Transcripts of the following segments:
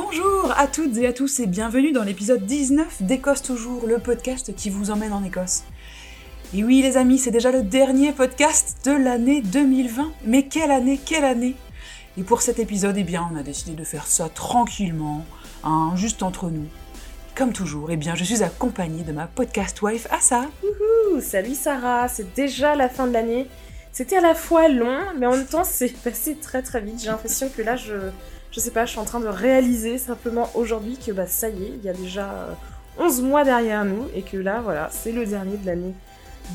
Bonjour à toutes et à tous et bienvenue dans l'épisode 19 d'Écosse Toujours, le podcast qui vous emmène en Écosse. Et oui les amis, c'est déjà le dernier podcast de l'année 2020. Mais quelle année, quelle année Et pour cet épisode, eh bien, on a décidé de faire ça tranquillement, hein, juste entre nous. Comme toujours, eh bien, je suis accompagnée de ma podcast wife Assa. Wouhou, salut Sarah, c'est déjà la fin de l'année. C'était à la fois long, mais en même temps, c'est passé très très vite. J'ai l'impression que là, je, je sais pas, je suis en train de réaliser simplement aujourd'hui que bah ça y est, il y a déjà euh, 11 mois derrière nous et que là, voilà, c'est le dernier de l'année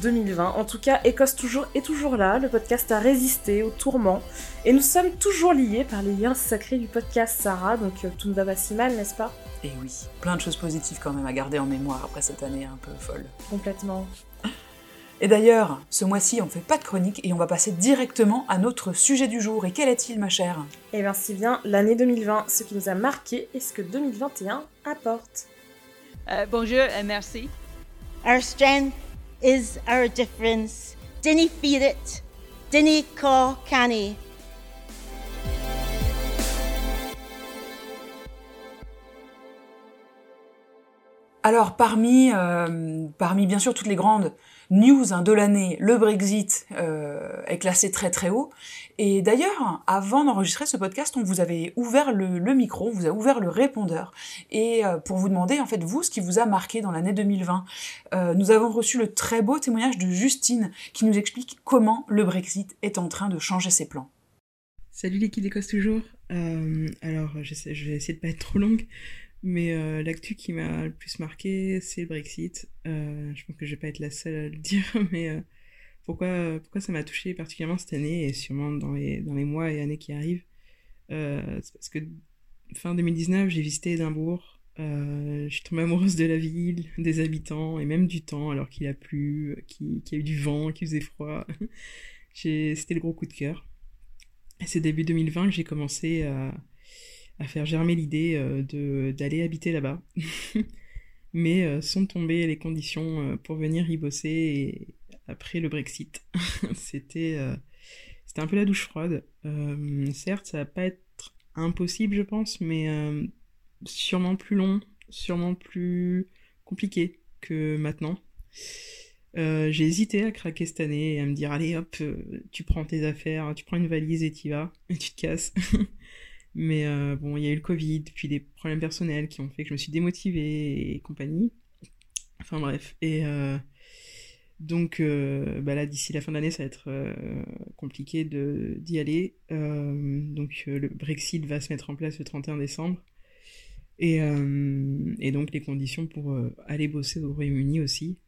2020. En tout cas, Écosse toujours est toujours là. Le podcast a résisté au tourment et nous sommes toujours liés par les liens sacrés du podcast Sarah. Donc euh, tout ne va pas si mal, n'est-ce pas? Et oui, plein de choses positives quand même à garder en mémoire après cette année un peu folle. Complètement. Et d'ailleurs, ce mois-ci, on fait pas de chronique et on va passer directement à notre sujet du jour. Et quel est-il, ma chère? Et bien si bien l'année 2020, ce qui nous a marqué et ce que 2021 apporte. Euh, bonjour et merci. Our strength is our difference. Fear it. Dinny caw canny. Alors, parmi, euh, parmi bien sûr toutes les grandes news hein, de l'année, le Brexit euh, est classé très très haut. Et d'ailleurs, avant d'enregistrer ce podcast, on vous avait ouvert le, micro, on vous a ouvert le répondeur, et euh, pour vous demander en fait vous ce qui vous a marqué dans l'année 2020. Euh, nous avons reçu le très beau témoignage de Justine qui nous explique comment le Brexit est en train de changer ses plans. Salut l'équipe d'Écosse toujours. Alors, je, je vais essayer de pas être trop longue, mais euh, l'actu qui m'a le plus marqué, c'est le Brexit. Euh, je pense que je vais pas être la seule à le dire, mais euh, pourquoi, pourquoi ça m'a touché particulièrement cette année et sûrement dans les, dans les mois et années qui arrivent C'est parce que fin 2019, j'ai visité Édimbourg. Je suis tombée amoureuse de la ville, des habitants et même du temps, alors qu'il a plu, qu'il y a eu du vent, qu'il faisait froid. C'était le gros coup de cœur. C'est début 2020 que j'ai commencé à, à faire germer l'idée euh, de d'aller habiter là-bas. Mais euh, sont tombées les conditions euh, pour venir y bosser après le Brexit. C'était c'était un peu la douche froide. Certes, ça va pas être impossible, je pense, mais sûrement plus long, sûrement plus compliqué que maintenant. J'ai hésité à craquer cette année et à me dire allez hop, tu prends tes affaires, tu prends une valise et t'y vas, et tu te casses. Mais euh, bon, il y a eu le Covid, puis des problèmes personnels qui ont fait que je me suis démotivée et compagnie. Enfin bref, et euh, donc euh, bah là d'ici la fin de l'année, ça va être compliqué d'y aller. Donc le Brexit va se mettre en place le 31 décembre. Et, donc les conditions pour aller bosser au Royaume-Uni aussi.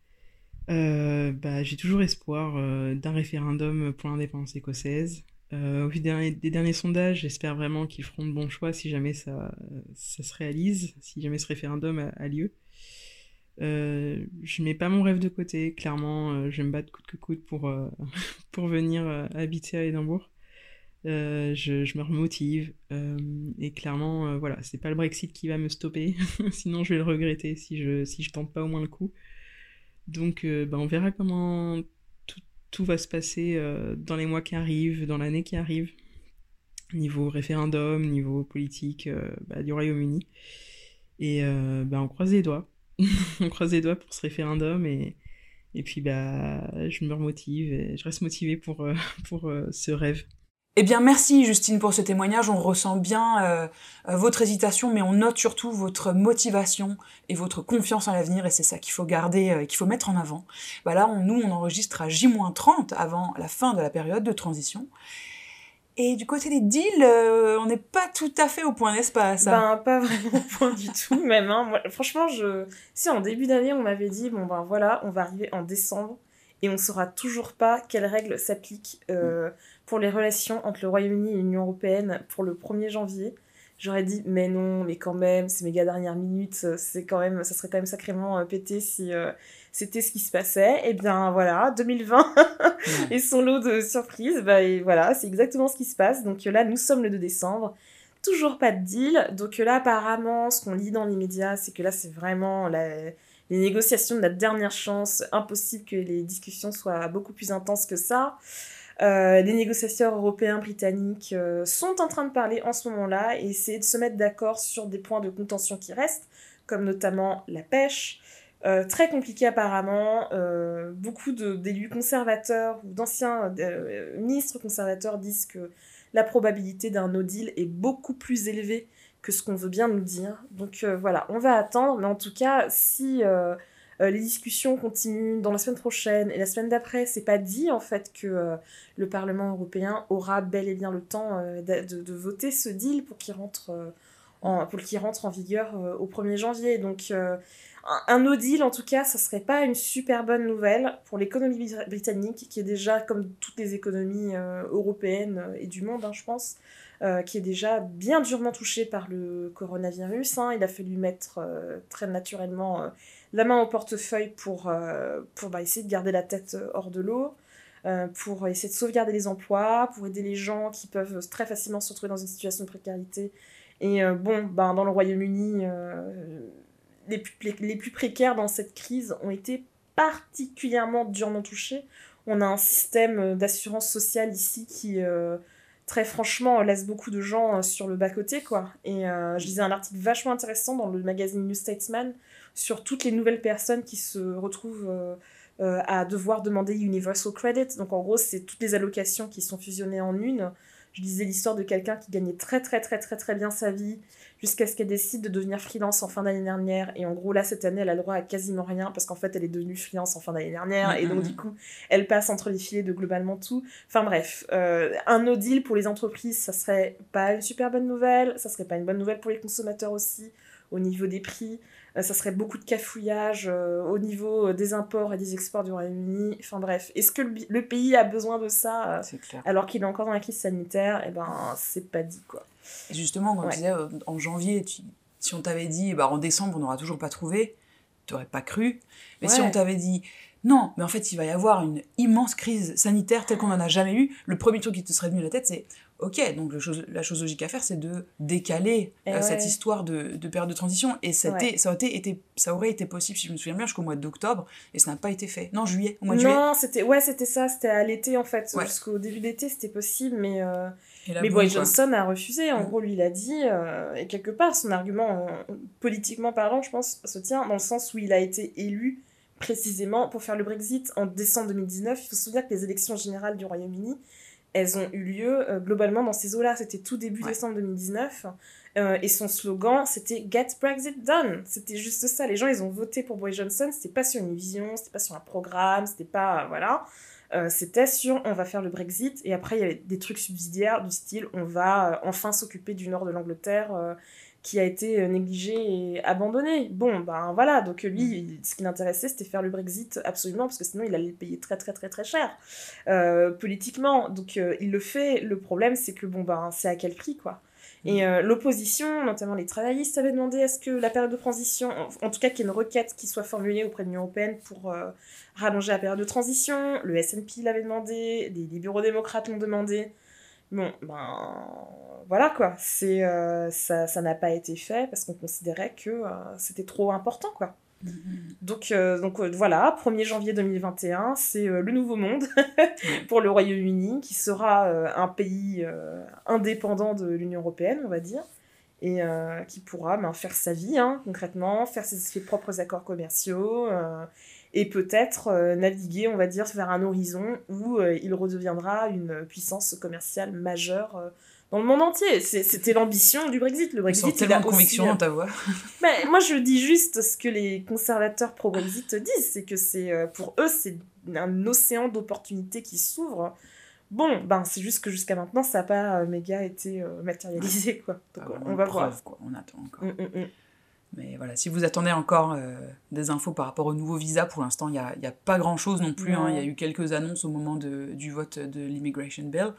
Bah, j'ai toujours espoir d'un référendum pour l'indépendance écossaise. Euh, au vu des derniers, sondages, j'espère vraiment qu'ils feront de bons choix si jamais ça, ça se réalise, si jamais ce référendum a, lieu. Euh, je mets pas mon rêve de côté, clairement, euh, je vais me battre coûte que coûte pour, euh, pour venir habiter à Édimbourg. Je, me remotive et clairement, voilà, c'est pas le Brexit qui va me stopper, sinon je vais le regretter si je, si je tente pas au moins le coup. Donc, bah, on verra comment tout, va se passer euh, dans les mois qui arrivent, dans l'année qui arrive, niveau référendum, niveau politique euh, bah, du Royaume-Uni. Et euh, bah, on croise les doigts. on croise les doigts pour ce référendum et, puis bah, je me remotive et je reste motivée pour, ce rêve. Eh bien, merci Justine pour ce témoignage. On ressent bien euh, euh, votre hésitation, mais on note surtout votre motivation et votre confiance en l'avenir, et c'est ça qu'il faut garder, euh, et qu'il faut mettre en avant. Bah là, on, nous, on enregistre à J-30 avant la fin de la période de transition. Et du côté des deals, euh, on n'est pas tout à fait au point, n'est-ce pas ça Ben, pas vraiment au point du tout, même. Hein. Moi, franchement, je... si en début d'année, on m'avait dit, bon ben voilà, on va arriver en décembre et on saura toujours pas quelles règles s'appliquent euh, pour les relations entre le Royaume-Uni et l'Union Européenne pour le 1er janvier. J'aurais dit, mais non, mais quand même, c'est méga dernière minute, euh, c'est quand même, ça serait quand même sacrément euh, pété si euh, c'était ce qui se passait. Et bien voilà, 2020 et son lot de surprises, bah, et voilà, c'est exactement ce qui se passe. Donc là, nous sommes le 2 décembre, toujours pas de deal. Donc là, apparemment, ce qu'on lit dans les médias, c'est que là, c'est vraiment la- les négociations de la dernière chance. Impossible que les discussions soient beaucoup plus intenses que ça. Euh, les négociateurs européens, britanniques euh, sont en train de parler en ce moment-là et essayer de se mettre d'accord sur des points de contention qui restent, comme notamment la pêche. Euh, très compliqué apparemment. beaucoup d'élus conservateurs ou d'anciens ministres conservateurs disent que la probabilité d'un no deal est beaucoup plus élevée que ce qu'on veut bien nous dire. Donc voilà, on va attendre, mais en tout cas, si euh, les discussions continuent dans la semaine prochaine et la semaine d'après. C'est pas dit en fait que euh, le Parlement européen aura bel et bien le temps euh, de, voter ce deal pour qu'il rentre, en, pour qu'il rentre en vigueur au 1er janvier. Donc un no deal en tout cas, ça serait pas une super bonne nouvelle pour l'économie britannique qui est déjà comme toutes les économies européennes et du monde, hein, je pense. qui est déjà bien durement touchée par le coronavirus. Hein. Il a fallu mettre très naturellement la main au portefeuille pour, euh, pour bah, essayer de garder la tête euh, hors de l'eau, euh, pour essayer de sauvegarder les emplois, pour aider les gens qui peuvent très facilement se retrouver dans une situation de précarité. Et bon, ben, dans le Royaume-Uni, les, plus, les, plus précaires dans cette crise ont été particulièrement durement touchés. On a un système d'assurance sociale ici qui, très franchement, laisse beaucoup de gens sur le bas-côté, quoi. Et je lisais un article vachement intéressant dans le magazine New Statesman sur toutes les nouvelles personnes qui se retrouvent euh, euh, à devoir demander Universal Credit. Donc en gros, c'est toutes les allocations qui sont fusionnées en une. Je disais l'histoire de quelqu'un qui gagnait très très très très très bien sa vie jusqu'à ce qu'elle décide de devenir freelance en fin d'année dernière. Et en gros, là, cette année, elle a le droit à quasiment rien parce qu'en fait, elle est devenue freelance en fin d'année dernière. Et donc, du coup, elle passe entre les filets de globalement tout. Enfin bref, euh, un no deal pour les entreprises, ça serait pas une super bonne nouvelle. Ça serait pas une bonne nouvelle pour les consommateurs aussi au niveau des prix. Euh, ça serait beaucoup de cafouillage euh, au niveau euh, des imports et des exports du Royaume-Uni. Enfin bref, est-ce que le, pays a besoin de ça alors qu'il est encore dans la crise sanitaire? Eh ben, c'est pas dit quoi. Et justement, quand tu disais en janvier, si on t'avait dit bah, en décembre on n'aura toujours pas trouvé, tu n'aurais pas cru. Mais si on t'avait dit non, mais en fait il va y avoir une immense crise sanitaire telle qu'on n'en a jamais eu, le premier truc qui te serait venu à la tête c'est Ok, donc la chose logique à faire, c'est de décaler eh euh, cette histoire de, période de transition. Et ça, ça, aurait été, ça aurait été possible, si je me souviens bien, jusqu'au mois d'octobre, et ça n'a pas été fait. Non, juillet, au mois de juillet. Non, c'était ouais, ça, c'était à l'été en fait. Jusqu'au début de l'été, c'était possible, mais, euh, mais Boris Johnson a refusé. En gros, lui, il a dit, euh, et quelque part, son argument, politiquement parlant, je pense, se tient dans le sens où il a été élu précisément pour faire le Brexit en décembre 2019. Il faut se souvenir que les élections générales du Royaume-Uni, elles ont eu lieu euh, globalement dans ces eaux-là. C'était tout début décembre 2019. Euh, et son slogan, c'était Get Brexit Done. C'était juste ça. Les gens, ils ont voté pour Boris Johnson. C'était pas sur une vision, c'était pas sur un programme, c'était pas. voilà. Euh, c'était sur on va faire le Brexit. Et après, il y avait des trucs subsidiaires du style on va enfin s'occuper du nord de l'Angleterre qui a été euh, négligé et abandonné. Bon, ben voilà, donc lui, mm. ce qui l'intéressait, c'était faire le Brexit absolument, parce que sinon il allait payer très très très très cher euh, politiquement. Donc euh, il le fait. Le problème, c'est que bon, ben c'est à quel prix, quoi? Mm. Et l'opposition, notamment les travaillistes, avaient demandé à ce que la période de transition, en, tout cas qu'il y ait une requête qui soit formulée auprès de l'Union européenne pour rallonger la période de transition. Le SNP l'avait demandé, les libéraux démocrates l'ont demandé. Bon, ben voilà quoi, c'est euh, ça n'a pas été fait parce qu'on considérait que euh, c'était trop important quoi. Mm-hmm. Donc, euh, donc voilà, 1er janvier 2021, c'est le nouveau monde pour le Royaume-Uni qui sera un pays indépendant de l'Union européenne, on va dire, et qui pourra ben, faire sa vie hein, concrètement, faire ses, ses, propres accords commerciaux et peut-être euh, naviguer, on va dire, vers un horizon où euh, il redeviendra une puissance commerciale majeure euh, dans le monde entier. C'était l'ambition du Brexit. Le Brexit, il tellement de conviction dans ta voix. Mais moi, je dis juste ce que les conservateurs pro-Brexit disent, c'est que c'est pour eux, c'est un océan d'opportunités qui s'ouvre. Bon, ben c'est juste que jusqu'à maintenant, ça n'a pas méga été matérialisé, quoi. Donc, on, va voir. Quoi. On attend encore. Mm, mm, mm. Mais voilà, si vous attendez encore euh, des infos par rapport au nouveau visa, pour l'instant, il n'y a, a, pas grand-chose non plus. Hein. Il y a eu quelques annonces au moment de, du vote de l'immigration bill,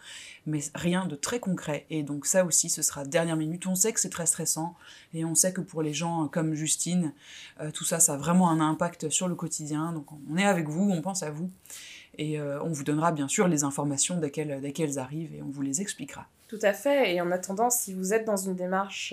mais rien de très concret. Et donc ça aussi, ce sera dernière minute. On sait que c'est très stressant, et on sait que pour les gens comme Justine, euh, tout ça, ça a vraiment un impact sur le quotidien. Donc on est avec vous, on pense à vous, et euh, on vous donnera bien sûr les informations dès qu'elles, dès qu'elles arrivent, et on vous les expliquera. Tout à fait, et en attendant, si vous êtes dans une démarche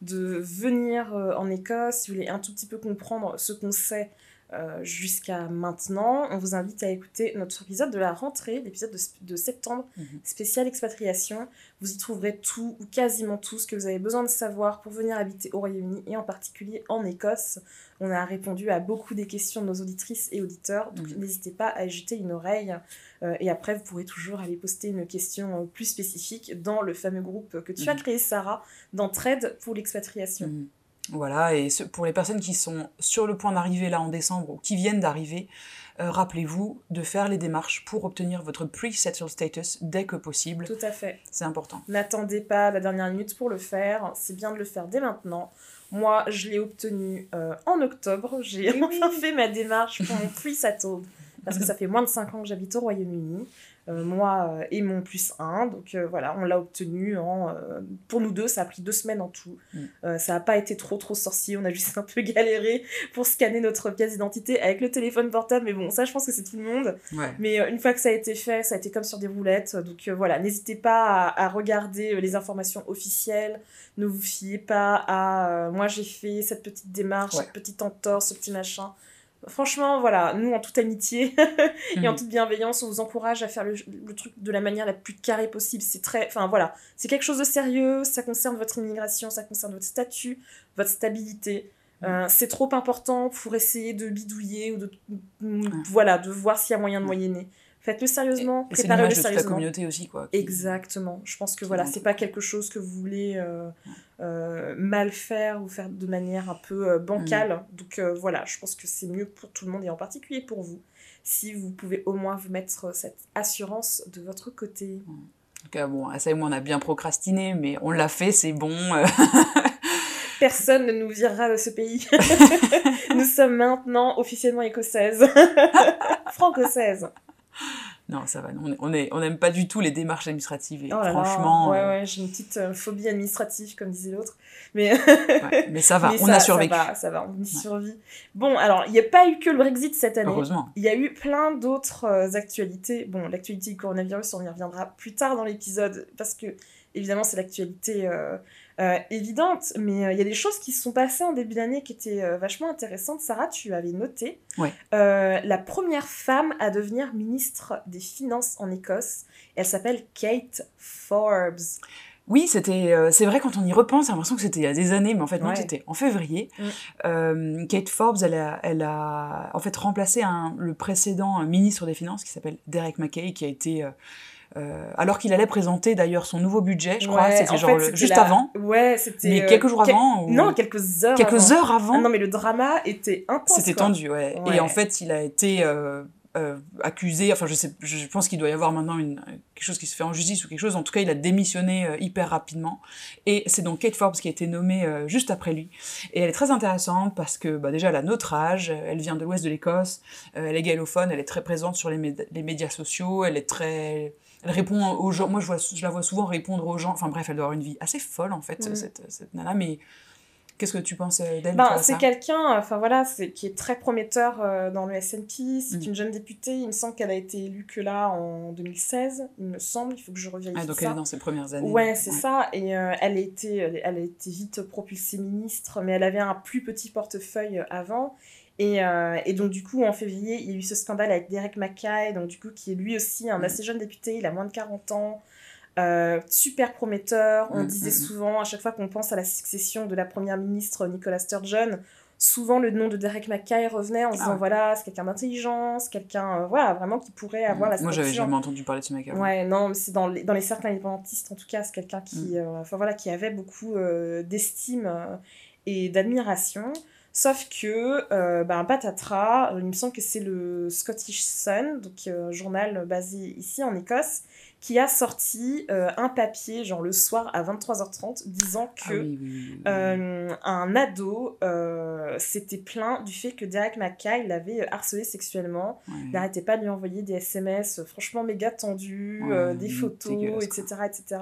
de venir euh, en Écosse, si vous voulez un tout petit peu comprendre ce qu'on sait euh, jusqu'à maintenant. On vous invite à écouter notre épisode de la rentrée, l'épisode de, de septembre, Mhm. spécial expatriation. Vous y trouverez tout ou quasiment tout ce que vous avez besoin de savoir pour venir habiter au Royaume-Uni et en particulier en Écosse. On a répondu à beaucoup des questions de nos auditrices et auditeurs, donc Mhm. n'hésitez pas à jeter une oreille. Euh, et après, vous pourrez toujours aller poster une question euh, plus spécifique dans le fameux groupe que tu as Mhm. créé, Sarah, d'entraide pour l'expatriation. Voilà, et ce- pour les personnes qui sont sur le point d'arriver là en décembre ou qui viennent d'arriver, euh, rappelez-vous de faire les démarches pour obtenir votre pre-settled status dès que possible. Tout à fait. C'est important. N'attendez pas la dernière minute pour le faire. C'est bien de le faire dès maintenant. Moi, je l'ai obtenu euh, en octobre. J'ai Oui, enfin fait ma démarche pour mon plus settled. Parce que ça fait moins de 5 ans que j'habite au Royaume-Uni. Euh, moi euh, et mon plus 1. Donc euh, voilà, on l'a obtenu en. euh, pour nous deux, ça a pris deux semaines en tout. Mm. Ça n'a pas été trop trop sorcier. On a juste un peu galéré pour scanner notre pièce d'identité avec le téléphone portable. Mais bon, ça, je pense que c'est tout le monde. Ouais. Mais une fois que ça a été fait, ça a été comme sur des roulettes. Donc voilà, n'hésitez pas à, à regarder les informations officielles. Ne vous fiez pas à moi j'ai fait cette petite démarche, Ouais. cette petite entorse, ce petit machin. Franchement, voilà, nous en toute amitié et en Mhm. toute bienveillance, on vous encourage à faire le, le truc de la manière la plus carrée possible. C'est très, enfin voilà, c'est quelque chose de sérieux. Ça concerne votre immigration, ça concerne votre statut, votre stabilité. Euh, c'est trop important pour essayer de bidouiller ou de voilà de voir s'il y a moyen de moyenner. Faites-le sérieusement, c'est préparez-le de toute la sérieusement. communauté aussi, quoi. qui- Exactement. Je pense que voilà, c'est pas quelque chose que vous voulez euh, euh, mal faire ou faire de manière un peu euh, bancale. Donc euh, voilà, je pense que c'est mieux pour tout le monde et en particulier pour vous si vous pouvez au moins vous mettre cette assurance de votre côté. En tout cas, bon, ça et moi, on a bien procrastiné, mais on l'a fait, c'est bon. Personne ne nous virera de ce pays. Nous sommes maintenant officiellement écossaises. Franco-saises. Non, ça va. On est- on n'aime pas du tout les démarches administratives. Et Oh là là, franchement, ouais, euh, ouais, j'ai une petite euh, phobie administrative, comme disait l'autre. Mais, ouais, mais ça va. mais on ça- a survécu. Ça va, ça va, on y survit. Bon, alors, il n'y a pas eu que le Brexit cette année. Heureusement. Il y a eu plein d'autres euh, actualités. Bon, l'actualité du coronavirus, on y reviendra plus tard dans l'épisode, parce que, évidemment, c'est l'actualité euh, euh, évidente. Mais euh, il y a des choses qui se sont passées en début d'année qui étaient euh, vachement intéressantes. Sarah, tu avais noté Ouais. la première femme à devenir ministre des Finances en Écosse. Elle s'appelle Kate Forbes. Oui, c'était, euh, c'est vrai quand on y repense, j'ai l'impression que c'était il y a des années, mais en fait non, Ouais. c'était en février. Mm. Euh, Kate Forbes, elle a, elle a en fait remplacé un, le précédent ministre des Finances qui s'appelle Derek Mackay, qui a été euh, euh, alors qu'il allait présenter d'ailleurs son nouveau budget, je crois, Ouais, c'était en genre fait, le- c'était juste la- avant, Ouais, c'était. mais euh, quelques jours quel- avant, ou Non, quelques heures. quelques avant. heures avant. Ah non, mais le drama était intense. C'était tendu, ouais. Ouais. Et en fait, il a été euh, euh, accusé. Enfin, je sais, je pense qu'il doit y avoir maintenant une, quelque chose qui se fait en justice ou quelque chose. En tout cas, il a démissionné euh, hyper rapidement. Et c'est donc Kate Forbes qui a été nommée euh, juste après lui. Et elle est très intéressante parce que bah, déjà, elle a notre âge. Elle vient de l'ouest de l'Écosse. euh, elle est gallophone. Elle est très présente sur les, les médias sociaux. Elle est très elle répond aux gens. Moi, je, vois, je la vois souvent répondre aux gens. Enfin bref, elle doit avoir une vie assez folle en fait, Mm. cette, cette nana. Mais qu'est-ce que tu penses euh, d'elle Ben, toi, c'est quelqu'un, enfin voilà, qui est très prometteur euh, dans le SNP. C'est Mm. une jeune députée. Il me semble qu'elle a été élue que là en 2016. Il me semble. Il faut que je revérifie Ah, donc ça. elle est dans ses premières années. Ouais, c'est ça. Et euh, elle, a été, elle a été vite propulsée ministre, mais elle avait un plus petit portefeuille avant. Et, euh, et donc, du coup, en février, il y a eu ce scandale avec Derek Mackay, donc du coup, qui est lui aussi un Mm. assez jeune député, il a moins de 40 ans. Euh, super prometteur. On Mm, disait mm, mm. souvent, à chaque fois qu'on pense à la succession de la première ministre Nicola Sturgeon, souvent le nom de Derek Mackay revenait en se disant Ah voilà, c'est quelqu'un d'intelligent, c'est quelqu'un, euh, voilà, vraiment qui pourrait avoir la Moi, j'avais jamais entendu parler de ce mec avant. Ouais, non, mais c'est dans les, dans les cercles indépendantistes, en tout cas, c'est quelqu'un qui, Mm. euh, enfin, voilà, qui avait beaucoup euh, d'estime euh, et d'admiration. Sauf que, euh, ben, patatras, il me semble que c'est le Scottish Sun, donc euh, un journal basé ici en Écosse, qui a sorti euh, un papier, genre le soir à 23h30, disant Ah que oui, oui, oui, oui, oui. euh, un ado euh, s'était plaint du fait que Derek Mackay l'avait harcelé sexuellement. N'arrêtait pas de lui envoyer des SMS franchement méga tendus, des photos, etc., etc.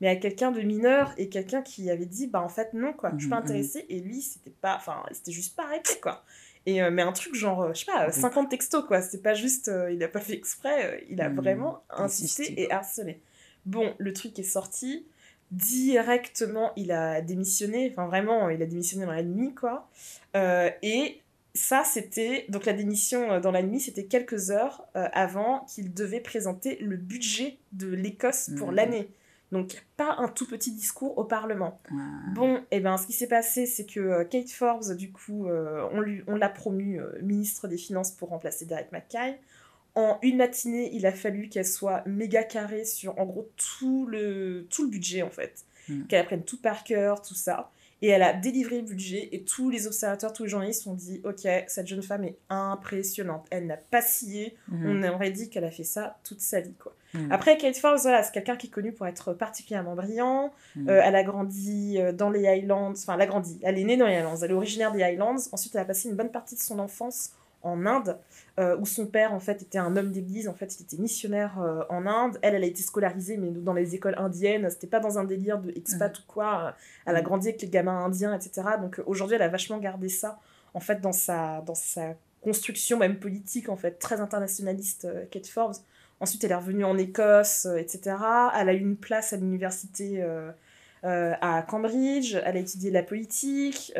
Mais à quelqu'un de mineur et quelqu'un qui avait dit, bah en fait non, quoi, je suis pas Mhm, mhm. intéressée. Et lui, c'était pas, enfin, c'était juste pas arrêté, quoi. Et, euh, mais un truc genre, euh, je sais pas, euh, Oui. 50 textos, quoi. C'est pas juste, euh, il a pas fait exprès, il a Mhm. vraiment insisté et harcelé. Bon, le truc est sorti. Directement, il a démissionné. Enfin, vraiment, il a démissionné dans la nuit, quoi. Et ça, c'était. Donc la démission dans la nuit, c'était quelques heures avant qu'il devait présenter le budget de l'Écosse pour Mhm. l'année. Donc pas un tout petit discours au Parlement. Ouais. Bon, et ben ce qui s'est passé, c'est que euh, Kate Forbes, du coup, euh, on lui- on l'a promu euh, ministre des Finances pour remplacer Derek Mackay. En une matinée, il a fallu qu'elle soit méga carrée sur, en gros, tout le, tout le budget, en fait. Mm. Qu'elle apprenne tout par cœur, tout ça. Et elle a délivré le budget, et tous les observateurs, tous les journalistes ont dit Ok, cette jeune femme est impressionnante. Elle n'a pas scié. Mhm. On aurait dit qu'elle a fait ça toute sa vie, quoi. Mhm. Après, Kate Forbes, voilà, c'est quelqu'un qui est connu pour être particulièrement brillant. Mhm. Euh, elle a grandi euh, dans les Highlands, enfin, elle a grandi, elle est née dans les Highlands, elle est originaire des Highlands. Ensuite, elle a passé une bonne partie de son enfance en Inde, euh, où son père, en fait, était un homme d'église, en fait, il était missionnaire euh, en Inde. Elle, elle a été scolarisée, mais dans les écoles indiennes, c'était pas dans un délire de expat ou quoi. Elle a Mhm. grandi avec les gamins indiens, etc. Donc, aujourd'hui, elle a vachement gardé ça, en fait, dans sa, dans sa construction, même politique, en fait, très internationaliste, Kate Forbes. Ensuite, elle est revenue en Écosse, euh, etc. Elle a eu une place à l'université euh, euh, à Cambridge. Elle a étudié la politique.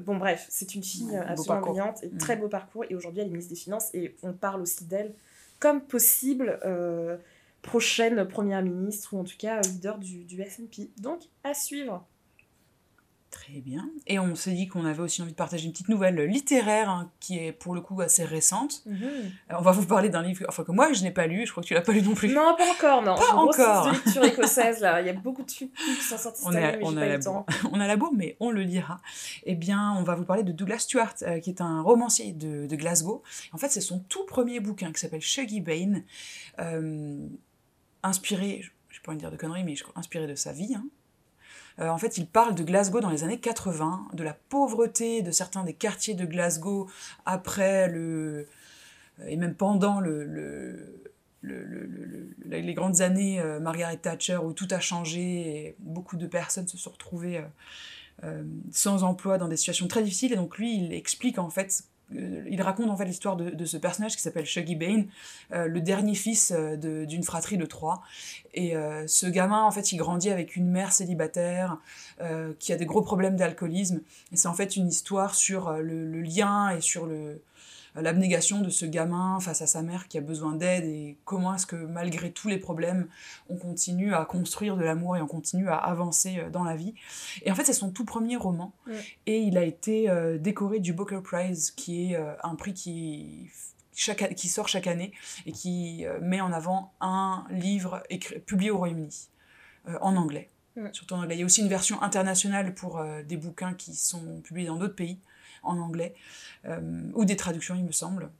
bon, bref, c'est une fille beau absolument brillante et Mm. très beau parcours. Et aujourd'hui, elle est ministre des Finances et on parle aussi d'elle comme possible prochaine première ministre ou en tout cas leader du, du SNP. Donc, à suivre. Très bien. Et on s'est dit qu'on avait aussi envie de partager une petite nouvelle littéraire hein, qui est pour le coup assez récente. Euh, On va vous parler d'un livre enfin, que moi je n'ai pas lu, je crois que tu l'as pas lu non plus. Non, pas encore, non. Pas grosse encore. de lecture écossaise là. Il y a beaucoup de trucs qui sont sortis On a pas la temps. on a la bourre, mais on le lira. Eh bien, on va vous parler de Douglas Stewart, euh, qui est un romancier de, de Glasgow. En fait, c'est son tout premier bouquin qui s'appelle Shuggy Bane, euh, inspiré, je n'ai pas envie de dire de conneries, mais inspiré de sa vie. hein. Euh, en fait, il parle de Glasgow dans les années 80, de la pauvreté de certains des quartiers de Glasgow après le. et même pendant le. le- le- le- le- le- les grandes années euh, Margaret Thatcher où tout a changé et beaucoup de personnes se sont retrouvées euh, euh, sans emploi dans des situations très difficiles et donc lui il explique en fait euh, il raconte en fait l'histoire de, ce personnage qui s'appelle Shuggy Bane, euh, le dernier fils euh, d'une fratrie de trois. Et euh, ce gamin, en fait, il grandit avec une mère célibataire euh, qui a des gros problèmes d'alcoolisme. Et c'est en fait une histoire sur euh, le lien et sur le l'abnégation de ce gamin face à sa mère qui a besoin d'aide et comment est-ce que malgré tous les problèmes on continue à construire de l'amour et on continue à avancer euh, dans la vie et en fait c'est son tout premier roman Ouais. et il a été euh, décoré du Booker Prize qui est euh, un prix qui chaque, qui sort chaque année et qui euh, met en avant un livre écrit, publié au Royaume-Uni euh, en anglais. Ouais. Surtout en anglais. Il y a aussi une version internationale pour euh, des bouquins qui sont publiés dans d'autres pays en anglais euh, ou des traductions, il me semble.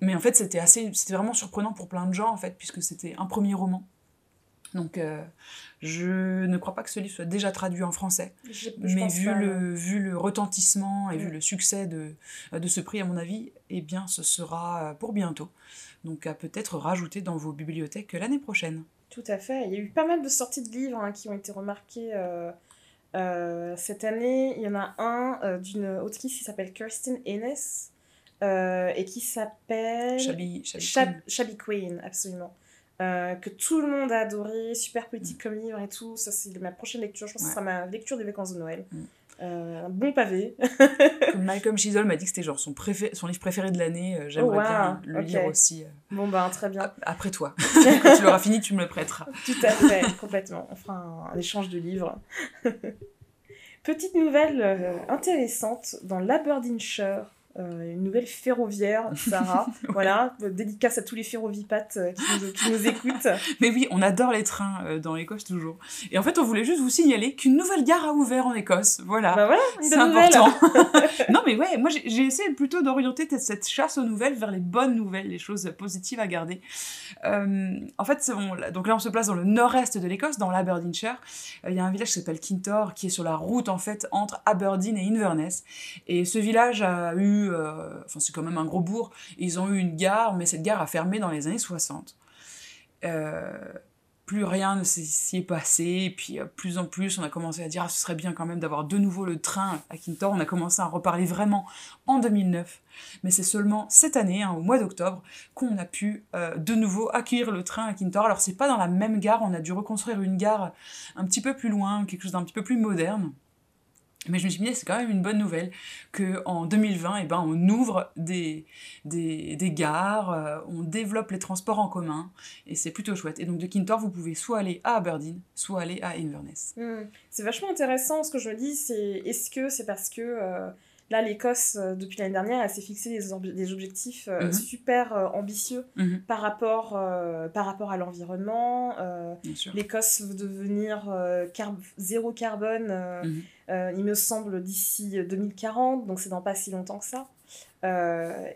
Mais en fait, c'était assez, c'était vraiment surprenant pour plein de gens en fait, puisque c'était un premier roman. Donc, euh, je ne crois pas que ce livre soit déjà traduit en français. Je- je Mais vu pas, le, vu le retentissement et vu Mm. le succès de, de ce prix, à mon avis, eh bien, ce sera pour bientôt. Donc, à peut-être rajouter dans vos bibliothèques l'année prochaine. Tout à fait. Il y a eu pas mal de sorties de livres hein, qui ont été remarquées euh, euh, cette année. Il y en a un euh, d'une autrice qui s'appelle Kirsten Ennis euh, et qui s'appelle Shabby, Shabby Shab- Queen. Shabby Queen, absolument. Euh, que tout le monde a adoré, super politique Mm. comme livre et tout. Ça, c'est ma prochaine lecture. Je pense que ce sera ma lecture des vacances de Noël. Mm. Euh, un bon pavé. Comme Malcolm Chisholm m'a dit que c'était genre son, préfé- son livre préféré de l'année. euh, J'aimerais Oh, wow, bien le lire aussi. euh, bon, ben, très bien. ap- après toi. Quand tu l'auras fini, tu me le prêteras. Tout à fait, complètement. On fera un, un échange de livres. Petite nouvelle euh, intéressante dans l'Aberdeenshire. Euh, une nouvelle ferroviaire, Sarah. Voilà, dédicace à tous les ferrovipates euh, qui, nous, qui nous écoutent. Mais oui, on adore les trains euh, dans l'Écosse toujours. Et en fait, on voulait juste vous signaler qu'une nouvelle gare a ouvert en Écosse. Voilà. Bah voilà, C'est important. non, mais ouais, moi j'ai essayé plutôt d'orienter cette chasse aux nouvelles vers les bonnes nouvelles, les choses positives à garder. Euh, en fait, là- donc là on se place dans le nord-est de l'Écosse, dans l'Aberdeenshire. Il y a un village qui s'appelle Kintor, qui est sur la route en fait entre Aberdeen et Inverness. Et ce village a eu, euh, c'est quand même un gros bourg, ils ont eu une gare, mais cette gare a fermé dans les années 60. Euh, plus rien ne s'y est passé, et puis euh, plus en plus on a commencé à dire ah, ce serait bien quand même d'avoir de nouveau le train à Kintor, on a commencé à en reparler vraiment en 2009, mais c'est seulement cette année, hein, au mois d'octobre, qu'on a pu euh, de nouveau accueillir le train à Kintor. Alors c'est pas dans la même gare, on a dû reconstruire une gare un petit peu plus loin, quelque chose d'un petit peu plus moderne. Mais je me suis dit, c'est quand même une bonne nouvelle qu'en 2020, eh ben, on ouvre des, des, des gares, euh, on développe les transports en commun, et c'est plutôt chouette. Et donc de Kintor, vous pouvez soit aller à Aberdeen, soit aller à Inverness. Hmm. C'est vachement intéressant. Ce que je dis, c'est est-ce que c'est parce que euh, là, l'Écosse, euh, depuis l'année dernière, elle s'est fixé des, ob- des objectifs euh, Mhm. super euh, ambitieux Mhm, par rapport, euh, par rapport à l'environnement. L'Écosse veut devenir car- zéro carbone, Mhm. il me semble, d'ici 2040, donc c'est dans pas si longtemps que ça.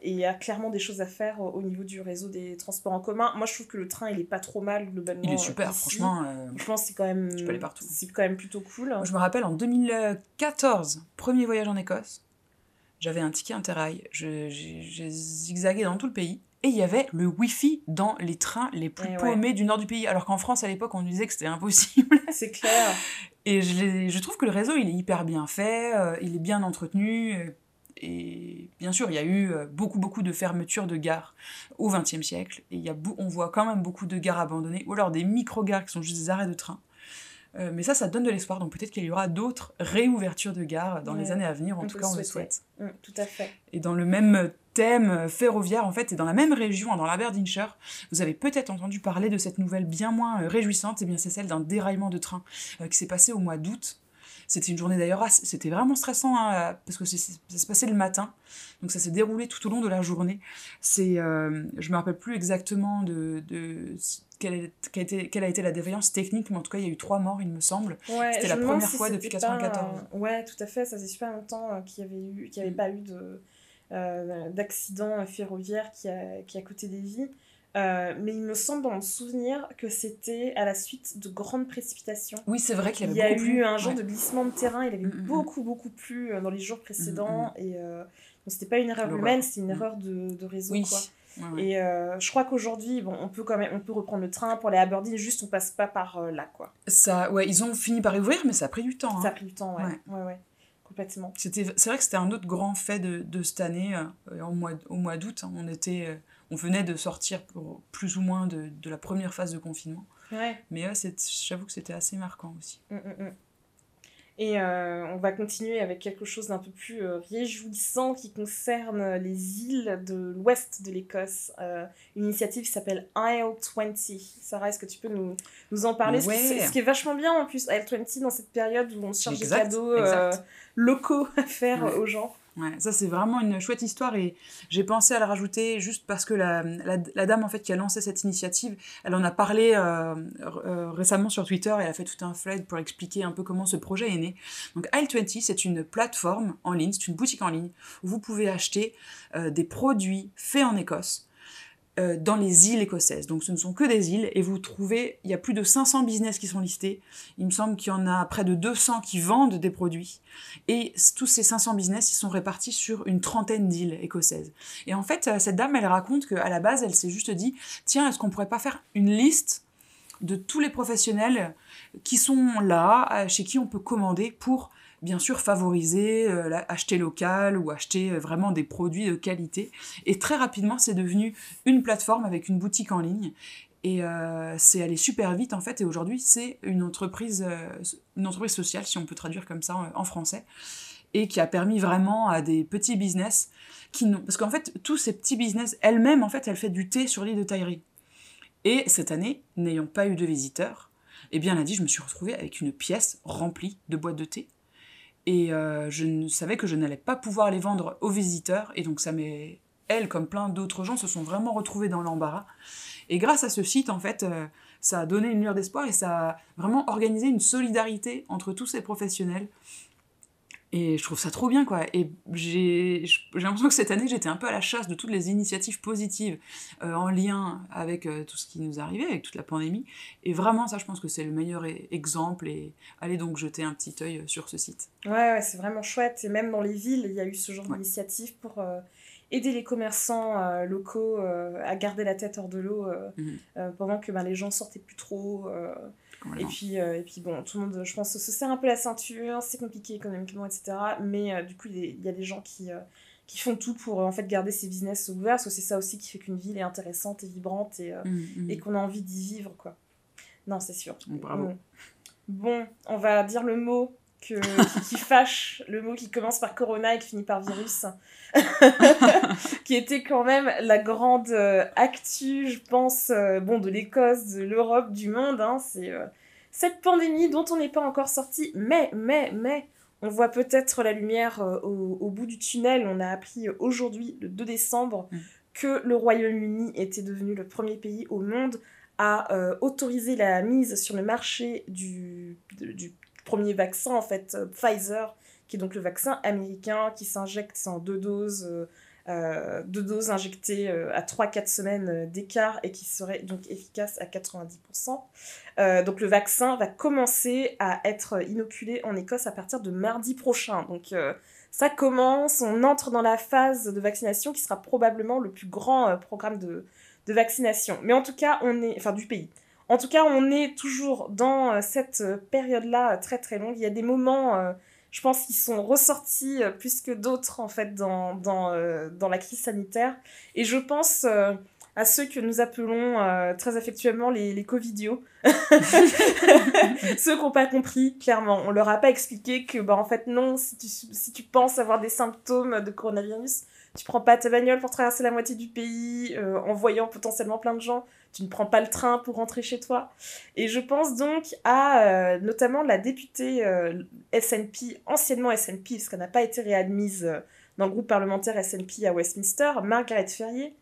Et il y a clairement des choses à faire au, au niveau du réseau des transports en commun. Moi, je trouve que le train, il est pas trop mal globalement. Il est super, ici. franchement. euh, Franchement, c'est quand même. Tu peux aller partout. C'est quand même plutôt cool. Moi, je me rappelle en 2014, premier voyage en Écosse, j'avais un ticket Interrail, Je- j'ai zigzagué dans tout le pays, et il y avait le Wi-Fi dans les trains les plus Eh ouais. paumés du nord du pays, alors qu'en France à l'époque on disait que c'était impossible. C'est clair. Et je, trouve que le réseau il est hyper bien fait, euh, il est bien entretenu, euh, et bien sûr il y a eu euh, beaucoup beaucoup de fermetures de gares au XXe siècle, et il y a on voit quand même beaucoup de gares abandonnées, ou alors des micro-gares qui sont juste des arrêts de train. Euh, mais ça, ça donne de l'espoir, donc peut-être qu'il y aura d'autres réouvertures de gares dans les années à venir, en on tout cas on le souhaite. Mm, tout à fait. Et dans le même thème ferroviaire, en fait, et dans la même région, dans l'Aberdeenshire, vous avez peut-être entendu parler de cette nouvelle bien moins euh, réjouissante, et bien c'est celle d'un déraillement de train euh, qui s'est passé au mois d'août. C'était une journée d'ailleurs, assez- c'était vraiment stressant hein, parce que ça s'est passé le matin, donc ça s'est déroulé tout au long de la journée. C'est, euh, je me rappelle plus exactement de, de quelle, a été, quelle a été la défaillance technique, mais en tout cas il y a eu trois morts, il me semble. Ouais, C'était la première si fois depuis c'était pas, 94. euh, Ouais, tout à fait. Ça fait super longtemps euh, qu'il avait eu, n'y avait Mm. pas eu de euh, d'accident ferroviaire qui a, qui a coûté des vies. Euh, mais il me semble dans mon souvenir que c'était à la suite de grandes précipitations. Oui, c'est vrai qu'il y Il avait y a eu plus- un genre ouais. de glissement de terrain, il avait Mm, mm, mm. beaucoup, beaucoup plu euh, dans les jours précédents. Et euh, c'était pas une erreur humaine, c'était une erreur de, de réseau. Oui. Quoi. Et euh, je crois qu'aujourd'hui, bon, on peut quand même on peut reprendre le train pour aller à Aberdeen, juste on passe pas par là, quoi. Ça, ouais, ils ont fini par ouvrir, mais ça a pris du temps. hein. Ça a pris du temps, ouais. Ouais. Ouais, ouais. Complètement. C'était, c'est vrai que c'était un autre grand fait de, de cette année, au mois, au mois d'août. hein. on, était, on venait de sortir pour plus ou moins de, de la première phase de confinement. Ouais. Mais ouais, j'avoue que c'était assez marquant aussi. Mm, mm, mm. Et euh, on va continuer avec quelque chose d'un peu plus euh, réjouissant qui concerne les îles de l'ouest de l'Écosse. Euh, une initiative qui s'appelle Isle 20. Sarah, est-ce que tu peux nous, nous en parler? Ouais. Ce qui- Ce qui est vachement bien en plus, Isle 20, dans cette période où on se cherche Exact, des cadeaux locaux à faire Ouais. aux gens. Ça c'est vraiment une chouette histoire et j'ai pensé à la rajouter juste parce que la, dame en fait qui a lancé cette initiative, elle en a parlé euh, euh, récemment sur Twitter et elle a fait tout un thread pour expliquer un peu comment ce projet est né. Donc Isle20 c'est une plateforme en ligne, c'est une boutique en ligne où vous pouvez acheter euh, des produits faits en Écosse euh, dans les îles écossaises. Donc ce ne sont que des îles et vous trouvez, il y a plus de 500 business qui sont listés. Il me semble qu'il y en a près de 200 qui vendent des produits. Et tous ces 500 business, ils sont répartis sur une trentaine d'îles écossaises. Et en fait, euh, cette dame, elle raconte qu'à la base, elle s'est juste dit, tiens, est-ce qu'on pourrait pas faire une liste de tous les professionnels qui sont là, euh, chez qui on peut commander pour, bien sûr, favoriser, euh, acheter local ou acheter euh, vraiment des produits de qualité. Et très rapidement, c'est devenu une plateforme avec une boutique en ligne. Et euh, c'est allé super vite en fait. Et aujourd'hui, c'est une entreprise, une entreprise sociale, si on peut traduire comme ça en, français, et qui a permis vraiment à des petits business qui parce qu'en fait, tous ces petits business, elle-même en fait, elle fait du thé sur l'île de Taïri. Et cette année, n'ayant pas eu de visiteurs, eh bien, dit, je me suis retrouvée avec une pièce remplie de boîtes de thé. Et euh, je ne savais que je n'allais pas pouvoir les vendre aux visiteurs. Et donc, ça m'est. Elle, comme plein d'autres gens, se sont vraiment retrouvés dans l'embarras. Et grâce à ce site, en fait, euh, ça a donné une lueur d'espoir et ça a vraiment organisé une solidarité entre tous ces professionnels. Et je trouve ça trop bien, quoi. Et j'ai l'impression que cette année, j'étais un peu à la chasse de toutes les initiatives positives euh, en lien avec euh, tout ce qui nous arrivait, avec toute la pandémie. Et vraiment, ça, je pense que c'est le meilleur e- exemple. Et allez donc jeter un petit œil euh, sur ce site. Ouais, ouais, c'est vraiment chouette. Et même dans les villes, il y a eu ce genre Ouais. d'initiative pour euh, aider les commerçants euh, locaux euh, à garder la tête hors de l'eau euh, Mhm. pendant que ben, les gens sortaient plus trop. et, puis, et puis, bon, tout le monde, je pense, se serre un peu la ceinture, c'est compliqué économiquement, etc. Mais du coup, il y a- il y a des gens qui, qui font tout pour en fait garder ces business ouverts, parce que c'est ça aussi qui fait qu'une ville est intéressante et vibrante et, mhm. et qu'on a envie d'y vivre, quoi. Non, c'est sûr. Bravo. Mm. Bon, on va dire le mot que, qui, qui fâche, le mot qui commence par corona et qui finit par virus, qui était quand même la grande euh, actu, je pense, euh, bon, de l'Écosse, de l'Europe, du monde. Hein, c'est euh, cette pandémie dont on n'est pas encore sorti, mais, mais, mais, on voit peut-être la lumière euh, au, au bout du tunnel. On a appris aujourd'hui, le 2 décembre, Mm. que le Royaume-Uni était devenu le premier pays au monde à autoriser la mise sur le marché du premier vaccin, en fait, euh, Pfizer, qui est donc le vaccin américain qui s'injecte en deux doses, euh, euh, deux doses injectées à 3-4 semaines d'écart et qui serait donc efficace à 90%. Euh, donc le vaccin va commencer à être inoculé en Écosse à partir de mardi prochain. Donc ça commence, on entre dans la phase de vaccination qui sera probablement le plus grand programme de, de vaccination. Mais en tout cas, on est, enfin du pays. En tout cas, on est toujours dans euh, cette euh, période-là euh, très très longue. Il y a des moments, je pense, qui sont ressortis plus que d'autres en fait dans, dans, dans la crise sanitaire. Et je pense à ceux que nous appelons très affectueusement les, les Covidios. ceux qui n'ont pas compris, clairement. On leur a pas expliqué que, bah, en fait, non, si tu, si tu penses avoir des symptômes de coronavirus, tu prends pas ta bagnole pour traverser la moitié du pays euh, en voyant potentiellement plein de gens. Tu ne prends pas le train pour rentrer chez toi. Et je pense donc à euh, notamment la députée euh, SNP, anciennement SNP, parce qu'elle n'a pas été réadmise dans le groupe parlementaire SNP à Westminster, Margaret Ferrier,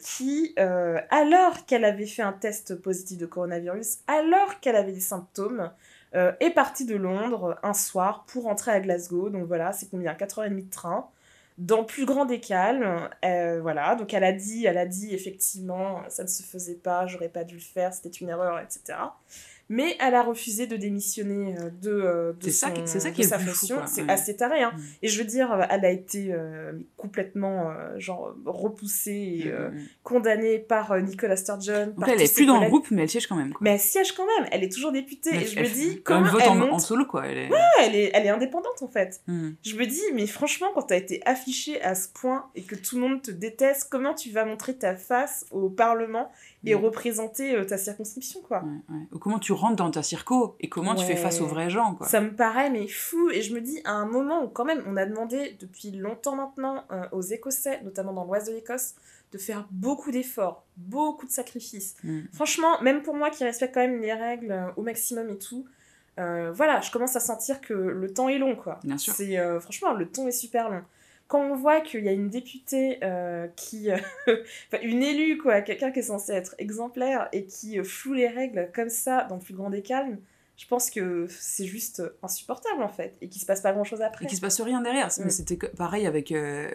qui, alors qu'elle avait fait un test positif de coronavirus, alors qu'elle avait des symptômes, est partie de Londres un soir pour rentrer à Glasgow. Donc voilà, c'est combien? 4h30 de train dans plus grand décalme, euh, voilà, donc elle a dit, elle a dit effectivement, ça ne se faisait pas, j'aurais pas dû le faire, c'était une erreur, etc. Mais elle a refusé de démissionner euh, de, euh, de, C'est ça qui- son- c'est ça de qui est sa fonction. C'est ouais. assez taré, hein. Mm. Et je veux dire, elle a été euh, complètement, euh, genre, repoussée et euh, Mm, mm. condamnée par euh, Nicola Sturgeon. Donc par là, elle est plus dans le groupe, mais elle siège quand même. Quoi. Mais elle siège quand même, elle est toujours députée. Mais et je elle- me dis, comment elle en, monte en solo, quoi. Elle est... elle est, elle est indépendante en fait. Je me dis, mais franchement, quand t'as été affiché à ce point et que tout le monde te déteste, comment tu vas montrer ta face au Parlement et représenter euh, ta circonscription, quoi? Ou comment tu rentres dans ta circo et comment tu fais face aux vrais gens, quoi. Ça me paraît mais fou et je me dis à un moment où quand même on a demandé depuis longtemps maintenant euh, aux Écossais, notamment dans l'ouest de l'Écosse, de faire beaucoup d'efforts, beaucoup de sacrifices. Mm. Franchement, même pour moi qui respecte quand même les règles euh, au maximum et tout, euh, voilà, je commence à sentir que le temps est long, quoi. Bien sûr. C'est franchement le temps est super long. Quand on voit qu'il y a une députée euh, qui, enfin une élue quoi, quelqu'un qui est censé être exemplaire et qui euh, floue les règles comme ça dans le plus grand des calmes, je pense que c'est juste insupportable en fait et qu'il se passe pas grand chose après. Et qu'il se passe rien derrière. Mm. Mais c'était pareil avec euh,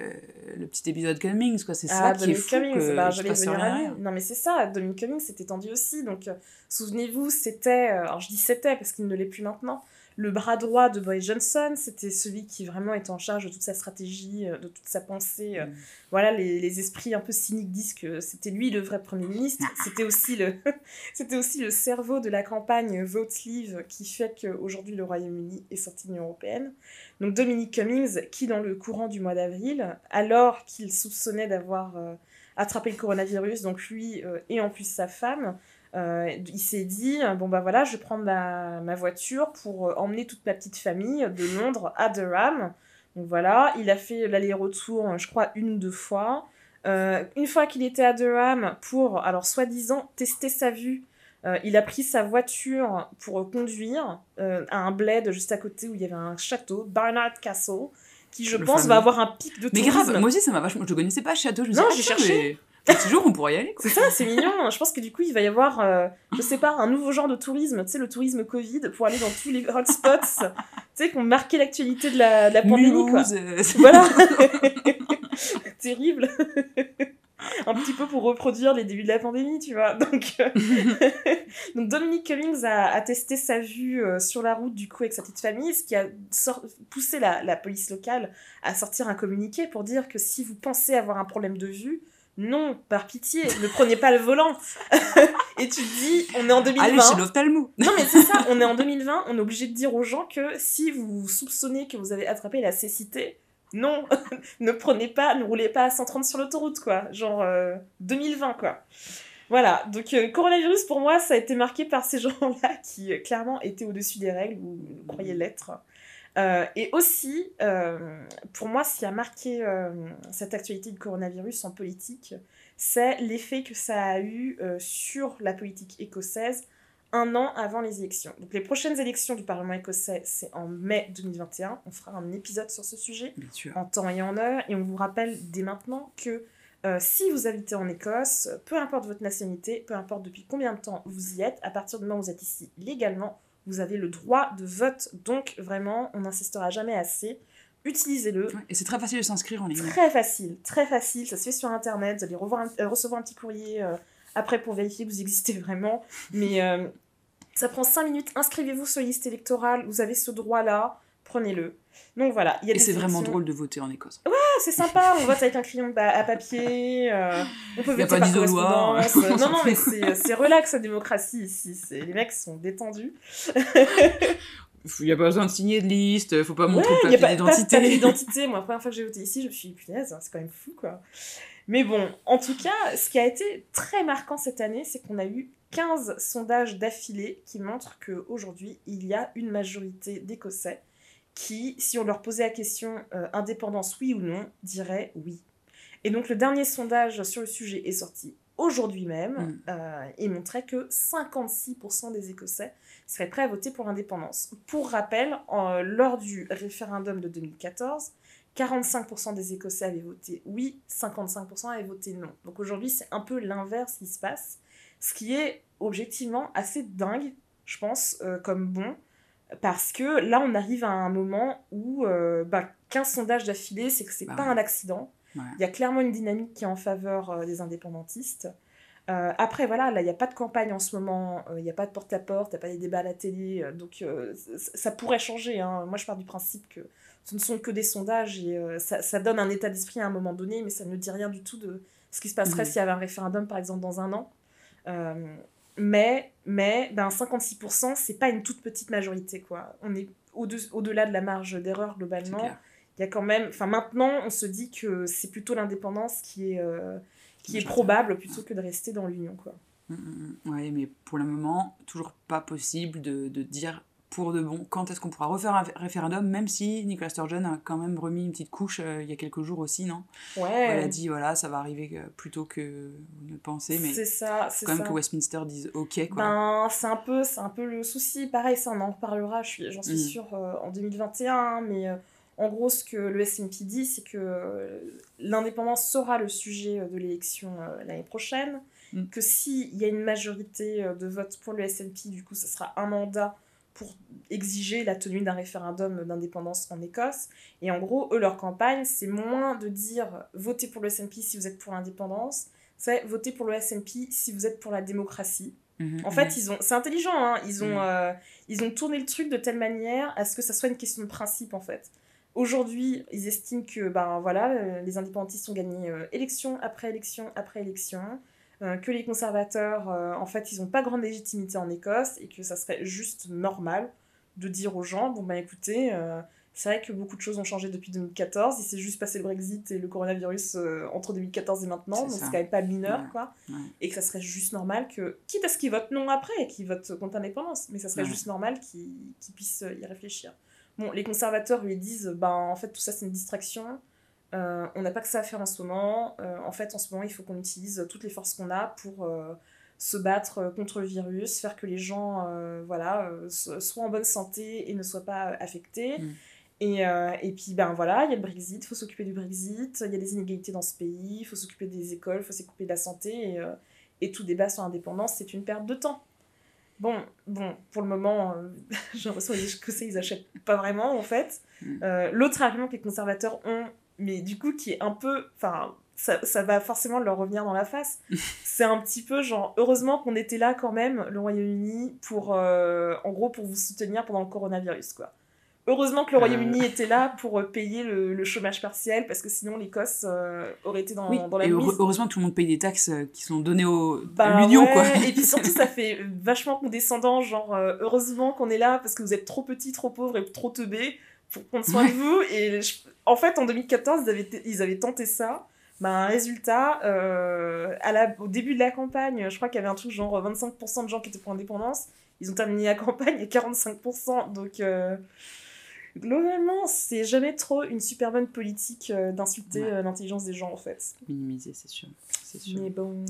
le petit épisode Cummings, quoi. C'est ça Ah, qui est Dominic fou. Cummings, que bah, j'allais passe rien. Non mais c'est ça, Dominic Cummings c'était tendu aussi. Donc euh, souvenez-vous, c'était, euh, alors je dis c'était parce qu'il ne l'est plus maintenant, le bras droit de Boris Johnson, c'était celui qui vraiment était en charge de toute sa stratégie, euh, de toute sa pensée. euh. Mm. Voilà, les, les esprits un peu cyniques disent que c'était lui le vrai Premier ministre. C'était aussi le, c'était aussi le cerveau de la campagne Vote Leave qui fait qu'aujourd'hui le Royaume-Uni est sorti de l'Union Européenne. Donc Dominic Cummings, qui dans le courant du mois d'avril, alors qu'il soupçonnait d'avoir euh, attrapé le coronavirus, donc lui euh, et en plus sa femme, euh, il s'est dit euh, bon bah voilà, je vais prendre ma, ma voiture pour euh, emmener toute ma petite famille de Londres à Durham. Donc voilà, il a fait l'aller-retour, je crois, une ou deux fois. Euh, une fois qu'il était à Durham pour, alors soi-disant, tester sa vue, euh, il a pris sa voiture pour conduire euh, à un bled juste à côté où il y avait un château, Barnard Castle, qui je Le pense fameux. va avoir un pic de Mais tourisme. grave, moi aussi ça m'a vachement. Je connaissais pas, ce château. Je me Non, suis j'ai ah, tiens, cherché. mais Un petit jour, on pourrait y aller. Quoi. C'est ça, c'est mignon. Je pense que du coup, il va y avoir, euh, je sais pas, un nouveau genre de tourisme, tu sais, le tourisme Covid, pour aller dans tous les hotspots, tu sais, qui ont marqué l'actualité de la, de la pandémie, quoi. Mulhouse, euh, c'est- Voilà Terrible Un petit peu pour reproduire les débuts de la pandémie, tu vois. Donc, euh, Donc Dominic Cummings a, a testé sa vue euh, sur la route, du coup, avec sa petite famille, ce qui a poussé la, la police locale à sortir un communiqué pour dire que si vous pensez avoir un problème de vue, non, par pitié, ne prenez pas le volant. Et tu te dis, on est en 2020. Allez chez l'ophtalmo. Non, mais c'est ça, on est en 2020, on est obligé de dire aux gens que si vous soupçonnez que vous avez attrapé la cécité, non, ne prenez pas, ne roulez pas à 130 sur l'autoroute, quoi. Genre euh, 2020, quoi. Voilà, donc euh, coronavirus pour moi, ça a été marqué par ces gens-là qui euh, clairement étaient au-dessus des règles ou croyaient l'être. Euh, et aussi, euh, pour moi, ce qui a marqué euh, cette actualité du coronavirus en politique, c'est l'effet que ça a eu sur la politique écossaise un an avant les élections. Donc les prochaines élections du Parlement écossais, c'est en mai 2021. On fera un épisode sur ce sujet en temps et en heure. Et on vous rappelle dès maintenant que euh, si vous habitez en Écosse, peu importe votre nationalité, peu importe depuis combien de temps vous y êtes, à partir du moment où vous êtes ici légalement, vous avez le droit de vote. Donc vraiment, on n'insistera jamais assez. Utilisez-le. Ouais, Et c'est très facile de s'inscrire en ligne. Très facile, très facile. Ça se fait sur Internet. Vous allez revoir un- euh, recevoir un petit courrier euh, après pour vérifier que vous existez vraiment. Mais euh, ça prend 5 minutes. Inscrivez-vous sur la liste électorale. Vous avez ce droit-là. Prenez-le. Donc voilà. Il y a Et c'est vraiment drôle de voter en Écosse. ah, c'est sympa, on vote avec un crayon à papier, euh, on peut voter pas par correspondance. on non, non, mais fout. c'est relax la démocratie ici. Les mecs sont détendus. Il n'y a pas besoin de signer de liste, faut pas montrer Ouais, le papier pas, pas d'identité. d'identité. Moi, la première fois que j'ai voté ici, je me suis dit, punaise, c'est quand même fou, quoi. Mais bon, en tout cas, ce qui a été très marquant cette année, c'est qu'on a eu 15 sondages d'affilée qui montrent qu'aujourd'hui, il y a une majorité d'Écossais qui, si on leur posait la question euh, indépendance oui ou non, diraient oui. Et donc le dernier sondage sur le sujet est sorti aujourd'hui même Mm. euh, et montrait que 56% des Écossais seraient prêts à voter pour l'indépendance. Pour rappel, en- lors du référendum de 2014, 45% des Écossais avaient voté oui, 55% avaient voté non. Donc aujourd'hui, c'est un peu l'inverse qui se passe, ce qui est objectivement assez dingue, je pense, euh, comme bon, parce que là, on arrive à un moment où euh, bah, 15 sondages d'affilée, c'est que c'est Bah pas ouais. un accident. Ouais. Il y a clairement une dynamique qui est en faveur euh, des indépendantistes. Euh, après, voilà, là, il n'y a pas de campagne en ce moment, euh, il n'y a pas de porte-à-porte, il n'y a pas des débats à la télé, donc ça pourrait changer. hein. Moi, je pars du principe que ce ne sont que des sondages et ça, ça donne un état d'esprit à un moment donné, mais ça ne dit rien du tout de ce qui se passerait Mhm. s'il y avait un référendum, par exemple, dans un an. Mais, mais ben, 56%, c'est pas une toute petite majorité, quoi. On est au-de- au-delà de la marge d'erreur, globalement. Il y a quand même enfin maintenant on se dit que c'est plutôt l'indépendance qui est euh, qui est probable plutôt que de rester dans l'union quoi. Mm, mm, mm. Ouais, mais pour le moment, toujours pas possible de, de dire pour de bon quand est-ce qu'on pourra refaire un référendum, même si Nicolas Sturgeon a quand même remis une petite couche euh, il y a quelques jours aussi, non? Ouais Elle a dit voilà, ça va arriver plus tôt que vous ne pensez, mais c'est ça c'est quand même que Westminster dise ok quoi. ben c'est un peu c'est un peu le souci pareil ça on en reparlera j'en suis Mm. sûre euh, en 2021 hein, mais euh, en gros ce que le SNP dit c'est que l'indépendance sera le sujet de l'élection l'année prochaine Mm. que s'il y a une majorité de vote pour le SNP du coup ça sera un mandat pour exiger la tenue d'un référendum d'indépendance en Écosse. Et en gros, eux, leur campagne, c'est moins de dire votez pour le SNP si vous êtes pour l'indépendance, c'est votez pour le SNP si vous êtes pour la démocratie. Mhm, En mhm. fait, ils ont, c'est intelligent, hein, ils, ont, Mm. euh, ils ont tourné le truc de telle manière à ce que ça soit une question de principe, en fait. Aujourd'hui, ils estiment que ben, voilà, euh, les indépendantistes ont gagné euh, élection après élection après élection, que les conservateurs, euh, en fait, ils n'ont pas grande légitimité en Écosse et que ça serait juste normal de dire aux gens, bon ben écoutez, euh, c'est vrai que beaucoup de choses ont changé depuis 2014, il s'est juste passé le Brexit et le coronavirus euh, entre 2014 et maintenant, donc c'est quand même pas mineur, Ouais. quoi Ouais. et que ça serait juste normal que, quitte à ce qu'ils votent non après, qu'ils votent contre l'indépendance, mais ça serait Ouais. juste normal qu'ils qu'ils puissent y réfléchir. Bon, les conservateurs lui disent, ben en fait tout ça c'est une distraction, Euh, on n'a pas que ça à faire en ce moment, Euh, en fait en ce moment il faut qu'on utilise toutes les forces qu'on a pour euh, se battre contre le virus, faire que les gens voilà, so- soient en bonne santé et ne soient pas affectés. Mm. Et, et puis, ben voilà, il y a le Brexit, il faut s'occuper du Brexit, il y a des inégalités dans ce pays, il faut s'occuper des écoles, il faut s'occuper de la santé, et, et tout débat sur l'indépendance, c'est une perte de temps. Bon, bon pour le moment, euh, j'ai l'impression que les Écossais, ils achètent pas vraiment, en fait. Mm. Euh, L'autre argument que les conservateurs ont, mais du coup, qui est un peu. Enfin, ça, ça va forcément leur revenir dans la face. c'est un petit peu genre, heureusement qu'on était là quand même, le Royaume-Uni, pour. euh, en gros, pour vous soutenir pendant le coronavirus, quoi. Heureusement que le Euh. Royaume-Uni était là pour euh, payer le, le chômage partiel, parce que sinon l'Écosse euh, aurait été dans, Oui, dans la et mise. heureusement que tout le monde paye des taxes qui sont données au, Bah à l'Union, ouais, quoi. Et puis surtout, ça fait vachement condescendant, genre, euh, heureusement qu'on est là parce que vous êtes trop petits, trop pauvres et trop teubés pour prendre soin de vous. Et je- en fait, en 2014, ils avaient, ils avaient tenté ça Ben, résultat, euh, à la, au début de la campagne, je crois qu'il y avait un truc genre 25% de gens qui étaient pour l'indépendance. Ils ont terminé la campagne à 45%. Donc, euh, globalement, c'est jamais trop une super bonne politique euh, d'insulter Ouais. l'intelligence des gens, en fait. Minimiser, c'est sûr. Mais bon.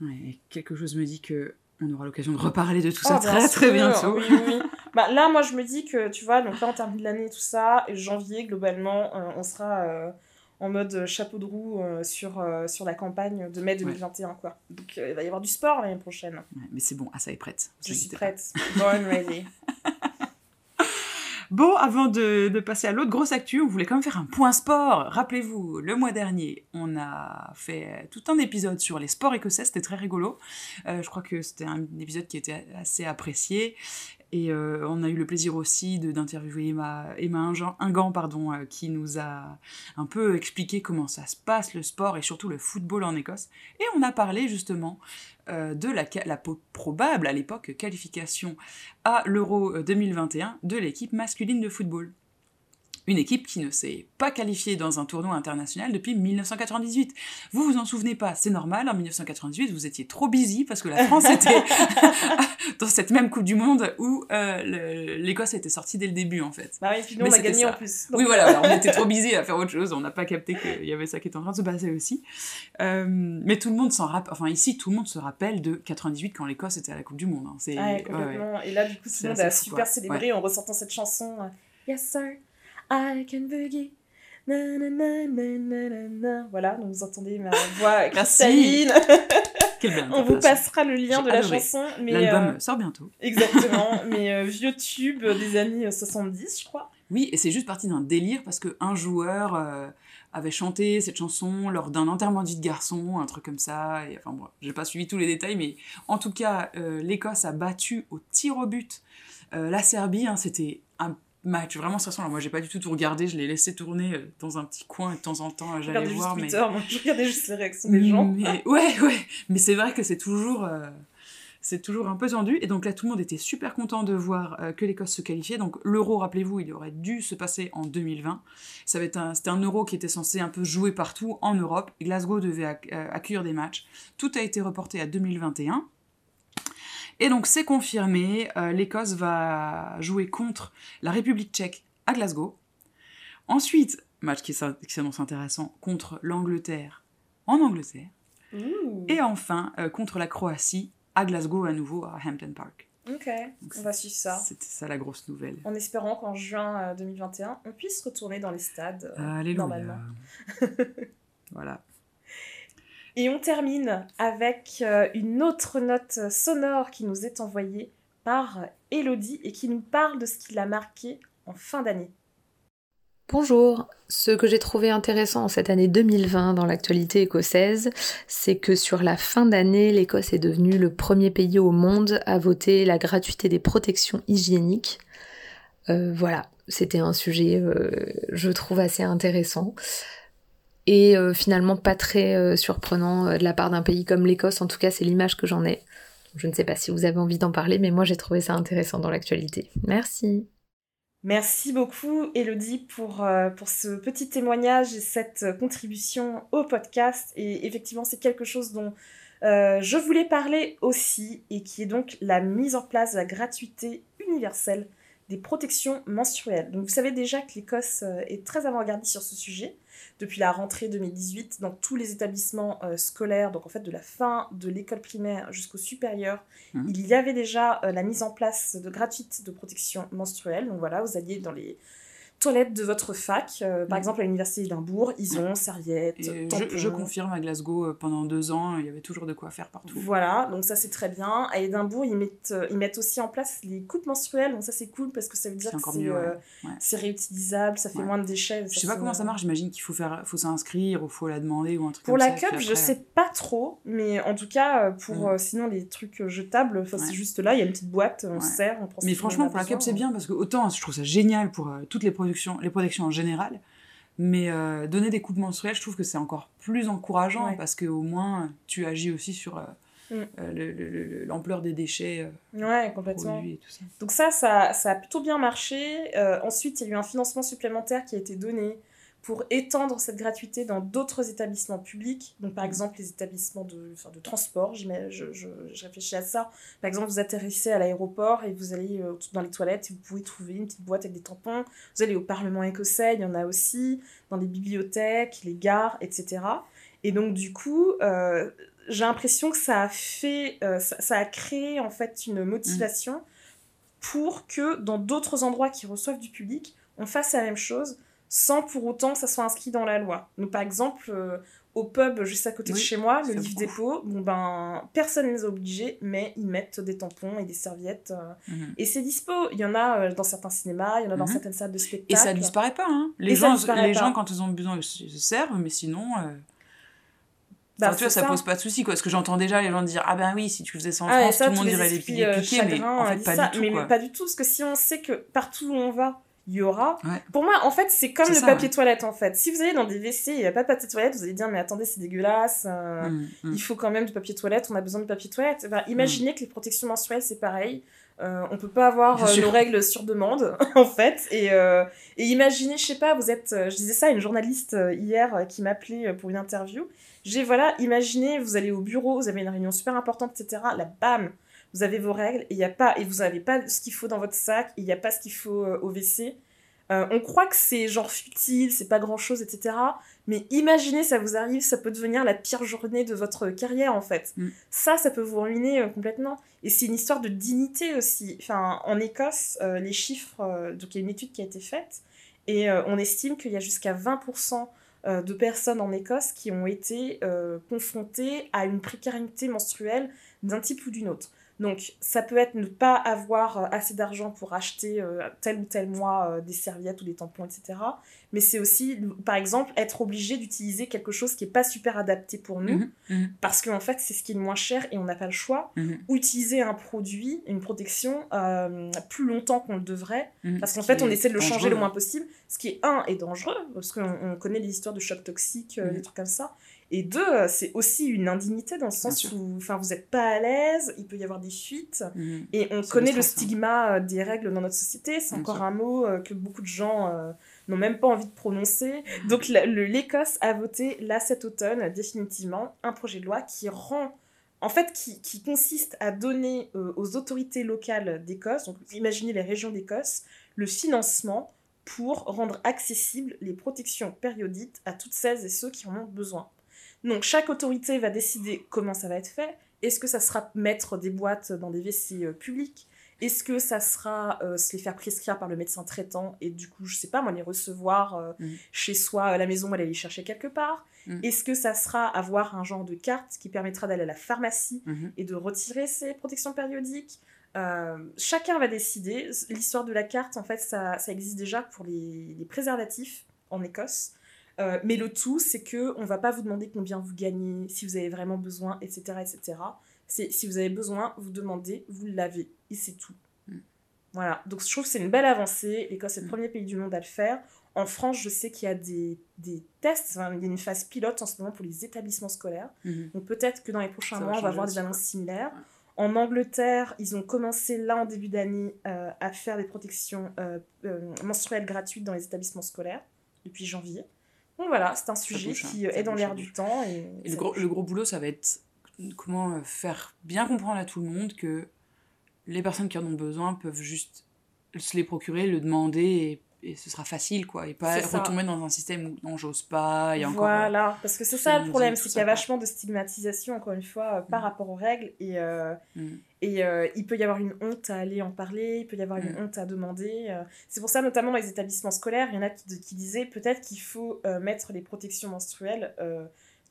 Ouais, quelque chose me dit que on aura l'occasion de reparler de tout Oh, ça très très bientôt. Oui, oui, oui. bah, là, moi, je me dis que, tu vois, donc là, on termine l'année et tout ça, et janvier, globalement, euh, on sera euh, en mode chapeau de roue euh, sur, sur la campagne de mai 2021, quoi. Donc, il va y avoir du sport l'année prochaine. Ouais, mais c'est bon, Asa est prête. Je suis prête. Born ready. Bon, avant de, de passer à l'autre grosse actu, on voulait quand même faire un point sport. Rappelez-vous, le mois dernier, on a fait tout un épisode sur les sports écossais, c'était très rigolo. Euh, je crois que c'était un épisode qui était assez apprécié. Et euh, on a eu le plaisir aussi d'interviewer Emma, Emma Ingan, pardon, euh, qui nous a un peu expliqué comment ça se passe, le sport et surtout le football en Écosse. Et on a parlé justement euh, de la, la probable, à l'époque, qualification à l'Euro 2021 de l'équipe masculine de football. Une équipe qui ne s'est pas qualifiée dans un tournoi international depuis 1998. Vous vous en souvenez pas, c'est normal, en 1998 vous étiez trop busy parce que la France était dans cette même Coupe du Monde où euh, l'Écosse était sortie dès le début en fait. Bah oui, puis nous, on a gagné ça. en plus. Donc, Oui, voilà, alors on était trop busy à faire autre chose, on n'a pas capté qu'il y avait ça qui était en train de se passer aussi. Euh, mais tout le monde s'en rappelle, enfin ici, tout le monde se rappelle de 98 quand l'Écosse était à la Coupe du Monde. hein. C'est, Ouais, ouais, ouais. Et là, du coup, tout le monde a super quoi. célébré en ressortant cette chanson. euh, Yes, sir, I can boogie. Na, na, na, na, na, na, na. Voilà, donc vous entendez ma voix Merci. cristalline. On vous passera le lien de la adoré. chanson. Mais, L'album euh, sort bientôt. exactement, mais euh, vieux tube des années 70, je crois. Oui, et c'est juste parti d'un délire parce qu'un joueur euh, avait chanté cette chanson lors d'un enterrement de vie de garçon, un truc comme ça. Et, enfin bon, j'ai pas suivi tous les détails, mais en tout cas, euh, l'Écosse a battu au tir au but euh, la Serbie. hein, C'était un match vraiment stressant. Alors moi, j'ai pas du tout tout regardé, je l'ai laissé tourner euh, dans un petit coin de temps en temps, j'allais regardais juste voir. Mais... Twitter, moi, je regardais juste les réactions des gens. Mais, ouais, ouais. Mais c'est vrai que c'est toujours, euh, c'est toujours un peu tendu. Et donc là, tout le monde était super content de voir euh, que l'Écosse se qualifiait. Donc l'euro, rappelez-vous, il aurait dû se passer en 2020. Ça va être un, c'était un euro qui était censé un peu jouer partout en Europe. Glasgow devait ac- accueillir des matchs. Tout a été reporté à 2021. Et donc c'est confirmé, euh, l'Écosse va jouer contre la République tchèque à Glasgow. Ensuite, match qui s'an- qui s'annonce intéressant, contre l'Angleterre en Angleterre. Et enfin, euh, contre la Croatie à Glasgow à nouveau, à Hampton Park. Ok, on va suivre ça. C'était ça la grosse nouvelle. En espérant qu'en juin euh, 2021, on puisse retourner dans les stades euh, normalement. voilà. Et on termine avec euh, une autre note sonore qui nous est envoyée par Elodie et qui nous parle de ce qui l'a marqué en fin d'année. Bonjour. Ce que j'ai trouvé intéressant cette année 2020 dans l'actualité écossaise, c'est que sur la fin d'année, l'Écosse est devenue le premier pays au monde à voter la gratuité des protections hygiéniques. Euh, voilà, c'était un sujet, euh, je trouve, assez intéressant. Et euh, finalement pas très euh, surprenant euh, de la part d'un pays comme l'Écosse, en tout cas c'est l'image que j'en ai. Je ne sais pas si vous avez envie d'en parler, mais moi j'ai trouvé ça intéressant dans l'actualité. Merci. Merci beaucoup Elodie pour, pour ce petit témoignage et cette contribution au podcast. Et effectivement, c'est quelque chose dont je voulais parler aussi et qui est donc la mise en place de la gratuité universelle des protections menstruelles. Donc vous savez déjà que l'Écosse euh, est très avant-gardiste sur ce sujet depuis la rentrée 2018 dans tous les établissements euh, scolaires, donc en fait de la fin de l'école primaire jusqu'au supérieur, Mhm. il y avait déjà euh, la mise en place de gratuite de protection menstruelle. Donc voilà, vous alliez dans les toilettes de votre fac, euh, par Mhm. exemple à l'université d'Édimbourg, ils ont serviettes, Et tampons. je, je confirme, à Glasgow, euh, pendant deux ans, il y avait toujours de quoi faire partout. Voilà, donc ça c'est très bien. À Édimbourg, ils mettent, euh, ils mettent aussi en place les coupes menstruelles. Donc ça c'est cool parce que ça veut dire que c'est ouais. Ouais. réutilisable, ça fait Ouais. moins de déchets. Je sais pas comment ça marche, j'imagine qu'il faut, faire, faut s'inscrire ou faut la demander ou un truc Pour comme la ça. cup, je sais pas trop, mais en tout cas, pour Mm. euh, sinon les trucs jetables, c'est juste là, il y a une petite boîte, on sert, on prend Mais franchement, pour la cup, c'est bien parce que autant je trouve ça génial pour toutes les productions, les protections en général, mais euh, donner des coupes menstruelles, je trouve que c'est encore plus encourageant Ouais. parce qu'au moins tu agis aussi sur euh, Mm. euh, le- le- le- l'ampleur des déchets Ouais, complètement. produits et tout ça. Donc ça, ça, ça a plutôt bien marché. Ensuite, il y a eu un financement supplémentaire qui a été donné pour étendre cette gratuité dans d'autres établissements publics, donc par exemple les établissements de, enfin, de transport, je, je, je, réfléchis à ça. Par exemple, vous atterrissez à l'aéroport et vous allez euh, dans les toilettes et vous pouvez trouver une petite boîte avec des tampons. Vous allez au Parlement écossais, il y en a aussi, dans les bibliothèques, les gares, etc. Et donc du coup, euh, j'ai l'impression que ça a fait, euh, ça, ça, a créé en fait une motivation pour que dans d'autres endroits qui reçoivent du public, on fasse la même chose sans pour autant que ça soit inscrit dans la loi. Donc par exemple, euh, au pub juste à côté de chez moi, le livre dépôt, bon ben personne ne les a obligés, mais ils mettent des tampons et des serviettes. Euh, mhm. Et c'est dispo. Il y en a euh, dans certains cinémas, il y en a dans mhm. certaines salles de spectacle. Et ça disparaît pas. Hein. Les, gens, les gens, quand ils ont besoin, se servent, mais sinon. Bah, tu vois, ça, pose pas de soucis, quoi. Parce que j'entends déjà les gens dire Ah ben oui, si tu faisais ça en ah, France, tout le monde dirait les pieds piqués, mais en fait, pas du tout. Mais pas du tout, parce que si on sait que partout où on va, il y aura. Pour moi, en fait, c'est comme le papier toilette, en fait. Si vous allez dans des WC, il n'y a pas de papier toilette, vous allez dire, mais attendez, c'est dégueulasse, euh, mm, mm. il faut quand même du papier toilette, on a besoin de papier toilette. imaginez mm. que les protections menstruelles, c'est pareil. Euh, on peut pas avoir euh, nos règles sur demande, en fait. Et, euh, et imaginez, je sais pas, vous êtes. je disais ça à une journaliste hier qui m'appelait pour une interview. J'ai, voilà, imaginez, vous allez au bureau, vous avez une réunion super importante, etc. Là, bam, vous avez vos règles et, y a pas, et vous n'avez pas ce qu'il faut dans votre sac, il n'y a pas ce qu'il faut euh, au WC. Euh, on croit que c'est genre futile, c'est pas grand chose, etc. Mais imaginez, ça vous arrive, ça peut devenir la pire journée de votre carrière en fait. Mm. Ça, ça peut vous ruiner euh, complètement. Et c'est une histoire de dignité aussi. Enfin, en Écosse, les chiffres, donc il y a une étude qui a été faite, et on estime qu'il y a jusqu'à 20% de personnes en Écosse qui ont été confrontées à une précarité menstruelle d'un type ou d'une autre. Donc, ça peut être ne pas avoir euh, assez d'argent pour acheter euh, tel ou tel mois euh, des serviettes ou des tampons, etc. Mais c'est aussi, par exemple, être obligé d'utiliser quelque chose qui n'est pas super adapté pour nous, mhm, mhm. parce qu'en fait, c'est ce qui est le moins cher et on n'a pas le choix. Mhm. Utiliser un produit, une protection, plus longtemps qu'on le devrait, parce qu'en fait, on essaie de le changer le moins possible, ce qui est, un, est dangereux, parce qu'on connaît les histoires de chocs toxiques, des trucs comme ça. Et deux, euh, c'est aussi une indignité dans le sens où enfin, vous n'êtes pas à l'aise, il peut y avoir des fuites. Mhm. Et on connaît le stigma euh, des règles dans notre société. C'est encore un mot euh, que beaucoup de gens n'ont même pas envie de prononcer. Donc l'Écosse a voté là cet automne définitivement un projet de loi qui rend en fait, qui, qui consiste à donner aux autorités locales d'Écosse, donc imaginez les régions d'Écosse, le financement pour rendre accessibles les protections périodiques à toutes celles et ceux qui en ont besoin. Donc chaque autorité va décider comment ça va être fait. Est-ce que ça sera mettre des boîtes dans des WC euh, publics Est-ce que ça sera euh, se les faire prescrire par le médecin traitant et du coup, je sais pas, moi, les recevoir euh, mm. chez soi à la maison, aller les chercher quelque part? Mm. Est-ce que ça sera avoir un genre de carte qui permettra d'aller à la pharmacie mm-hmm. et de retirer ces protections périodiques? Chacun va décider. L'histoire de la carte, en fait, ça, existe déjà pour les préservatifs en Écosse. Euh, mais le tout, c'est que on va pas vous demander combien vous gagnez, si vous avez vraiment besoin, etc. etc. C'est si vous avez besoin, vous demandez, vous l'avez, et c'est tout. Mm. Voilà, donc je trouve que c'est une belle avancée. L'Écosse est le mm. premier pays du monde à le faire. En France, je sais qu'il y a des, des tests, il y a une phase pilote en ce moment pour les établissements scolaires. Mm-hmm. Donc peut-être que dans les prochains mois, on va voir des annonces similaires. En Angleterre, ils ont commencé là en début d'année euh, à faire des protections euh, menstruelles gratuites dans les établissements scolaires depuis janvier. Donc voilà, c'est un sujet qui est dans l'air du temps. Et, le, gros, le, gros, boulot, ça va être comment euh, faire bien comprendre à tout le monde que les personnes qui en ont besoin peuvent juste se les procurer, le demander et et ce sera facile quoi et pas retomber dans un système où non j'ose pas a encore voilà parce que c'est ça le problème c'est qu'il y a vachement de stigmatisation encore une fois euh, par mm. rapport aux règles et euh, mm. et euh, il peut y avoir une honte à aller en parler il peut y avoir une mm. honte à demander c'est pour ça notamment dans les établissements scolaires il y en a qui, qui disaient peut-être qu'il faut mettre les protections menstruelles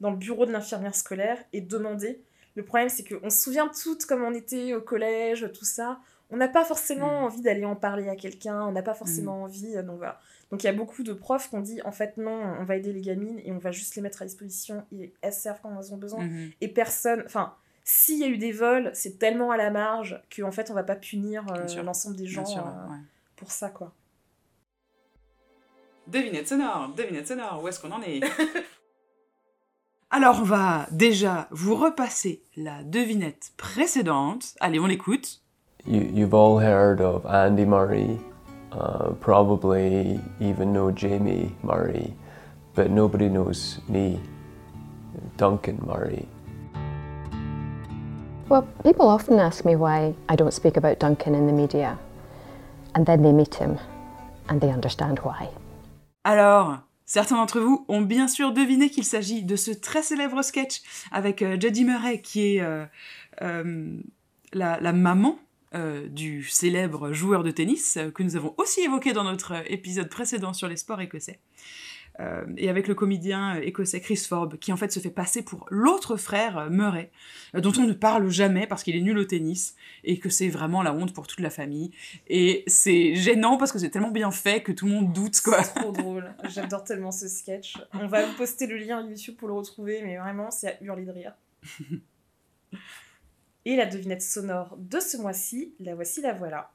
dans le bureau de l'infirmière scolaire et demander le problème c'est qu'on se souvient toutes comme on était au collège tout ça on n'a pas forcément mm. envie d'aller en parler à quelqu'un, on n'a pas forcément mm. envie, euh, donc voilà. Donc il y a beaucoup de profs qui ont dit en fait non, on va aider les gamines et on va juste les mettre à disposition et elles servent quand elles ont besoin. Mm-hmm. Et personne, enfin, s'il y a eu des vols, c'est tellement à la marge qu'en fait on va pas punir euh, l'ensemble des gens euh, pour ça quoi. Devinette sonore, devinette sonore, où est-ce qu'on en est? Alors on va déjà vous repasser la devinette précédente. Allez, on l'écoute. You, you've all heard of Andy Murray, uh, probably even know Jamie Murray. but nobody knows me, Duncan Murray. Well, people often ask me why I don't speak about Duncan in the media. And then they meet him and they understand why. Alors, certains d'entre vous ont bien sûr deviné qu'il s'agit de ce très célèbre sketch avec euh, Jodie Murray qui est euh, euh, la, la maman euh, du célèbre joueur de tennis euh, que nous avons aussi évoqué dans notre euh, épisode précédent sur les sports écossais. Euh, et avec le comédien écossais Chris Forbes, qui en fait se fait passer pour l'autre frère Murray, euh, dont on ne parle jamais parce qu'il est nul au tennis, et que c'est vraiment la honte pour toute la famille. Et c'est gênant parce que c'est tellement bien fait que tout le monde doute, quoi. C'est trop drôle. J'adore tellement ce sketch. On va vous poster le lien YouTube pour le retrouver, mais vraiment, c'est à hurler de rire. Et la devinette sonore de ce mois-ci, la voici, la voilà.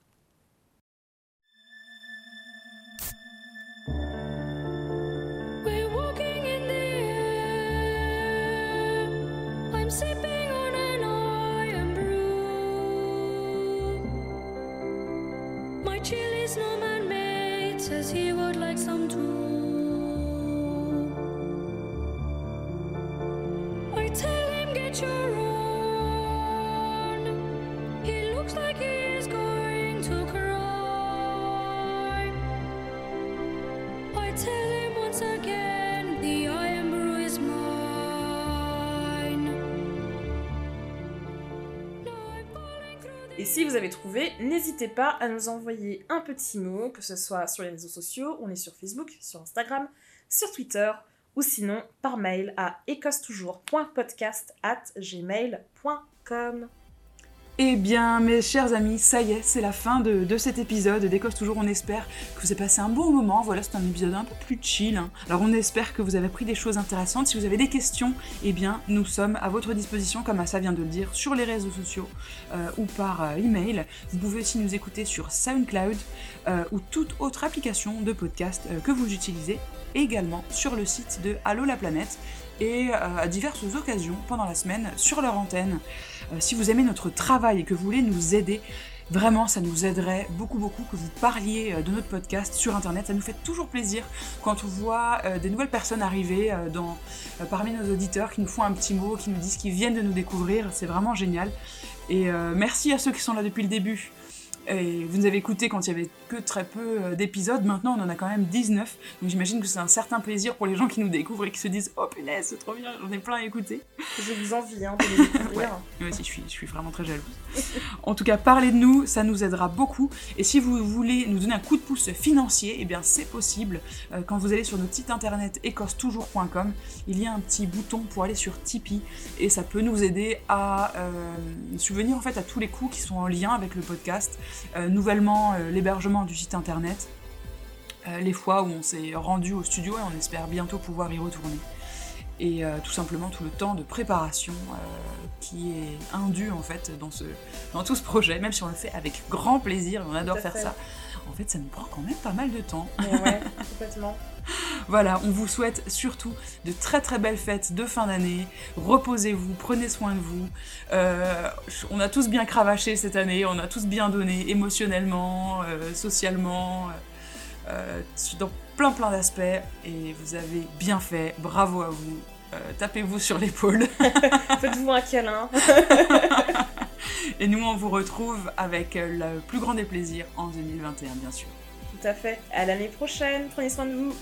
Says he would like some too. Et si vous avez trouvé, n'hésitez pas à nous envoyer un petit mot, que ce soit sur les réseaux sociaux, on est sur Facebook, sur Instagram, sur Twitter, ou sinon par mail à écossetoujours.podcast at gmail.com. Eh bien, mes chers amis, ça y est, c'est la fin de, cet épisode d'Écosse Toujours. On espère que vous avez passé un bon moment. Voilà, c'est un épisode un peu plus chill. hein. Alors, on espère que vous avez appris des choses intéressantes. Si vous avez des questions, eh bien, nous sommes à votre disposition, comme Assa vient de le dire, sur les réseaux sociaux euh, ou par euh, email. Vous pouvez aussi nous écouter sur SoundCloud euh, ou toute autre application de podcast que vous utilisez. Également sur le site de Allo la planète et à diverses occasions pendant la semaine sur leur antenne. Euh, si vous aimez notre travail et que vous voulez nous aider, vraiment ça nous aiderait beaucoup beaucoup que vous parliez euh, de notre podcast sur internet. Ça nous fait toujours plaisir quand on voit euh, des nouvelles personnes arriver parmi nos auditeurs qui nous font un petit mot, qui nous disent qu'ils viennent de nous découvrir. C'est vraiment génial. Et merci à ceux qui sont là depuis le début. Et vous nous avez écouté quand il y avait que très peu euh, d'épisodes, maintenant on en a quand même 19, donc j'imagine que c'est un certain plaisir pour les gens qui nous découvrent et qui se disent Oh punaise, c'est trop bien, j'en ai plein à écouter. Je vous envie hein, de les découvrir. Moi aussi, je suis, je suis vraiment très jalouse. En tout cas, parlez de nous, ça nous aidera beaucoup. Et si vous voulez nous donner un coup de pouce financier, eh bien c'est possible. Euh, quand vous allez sur notre site internet écossetoujours.com, il y a un petit bouton pour aller sur Tipeee et ça peut nous aider à euh, subvenir en fait à tous les coûts qui sont en lien avec le podcast. Euh, nouvellement, euh, l'hébergement du site internet, euh, les fois où on s'est rendu au studio et on espère bientôt pouvoir y retourner et tout simplement tout le temps de préparation qui est indu en fait dans, ce, dans tout ce projet, même si on le fait avec grand plaisir et on adore faire fait. ça. En fait, ça nous prend quand même pas mal de temps. Mais ouais, complètement. Voilà, on vous souhaite surtout de très très belles fêtes de fin d'année. Reposez-vous, prenez soin de vous. Euh, on a tous bien cravaché cette année, on a tous bien donné émotionnellement, euh, socialement, euh, dans plein plein d'aspects. Et vous avez bien fait, bravo à vous. Tapez-vous sur l'épaule. Faites-vous un câlin. Et nous, on vous retrouve avec le plus grand des plaisirs en 2021, bien sûr. Tout à fait. À l'année prochaine. Prenez soin de vous.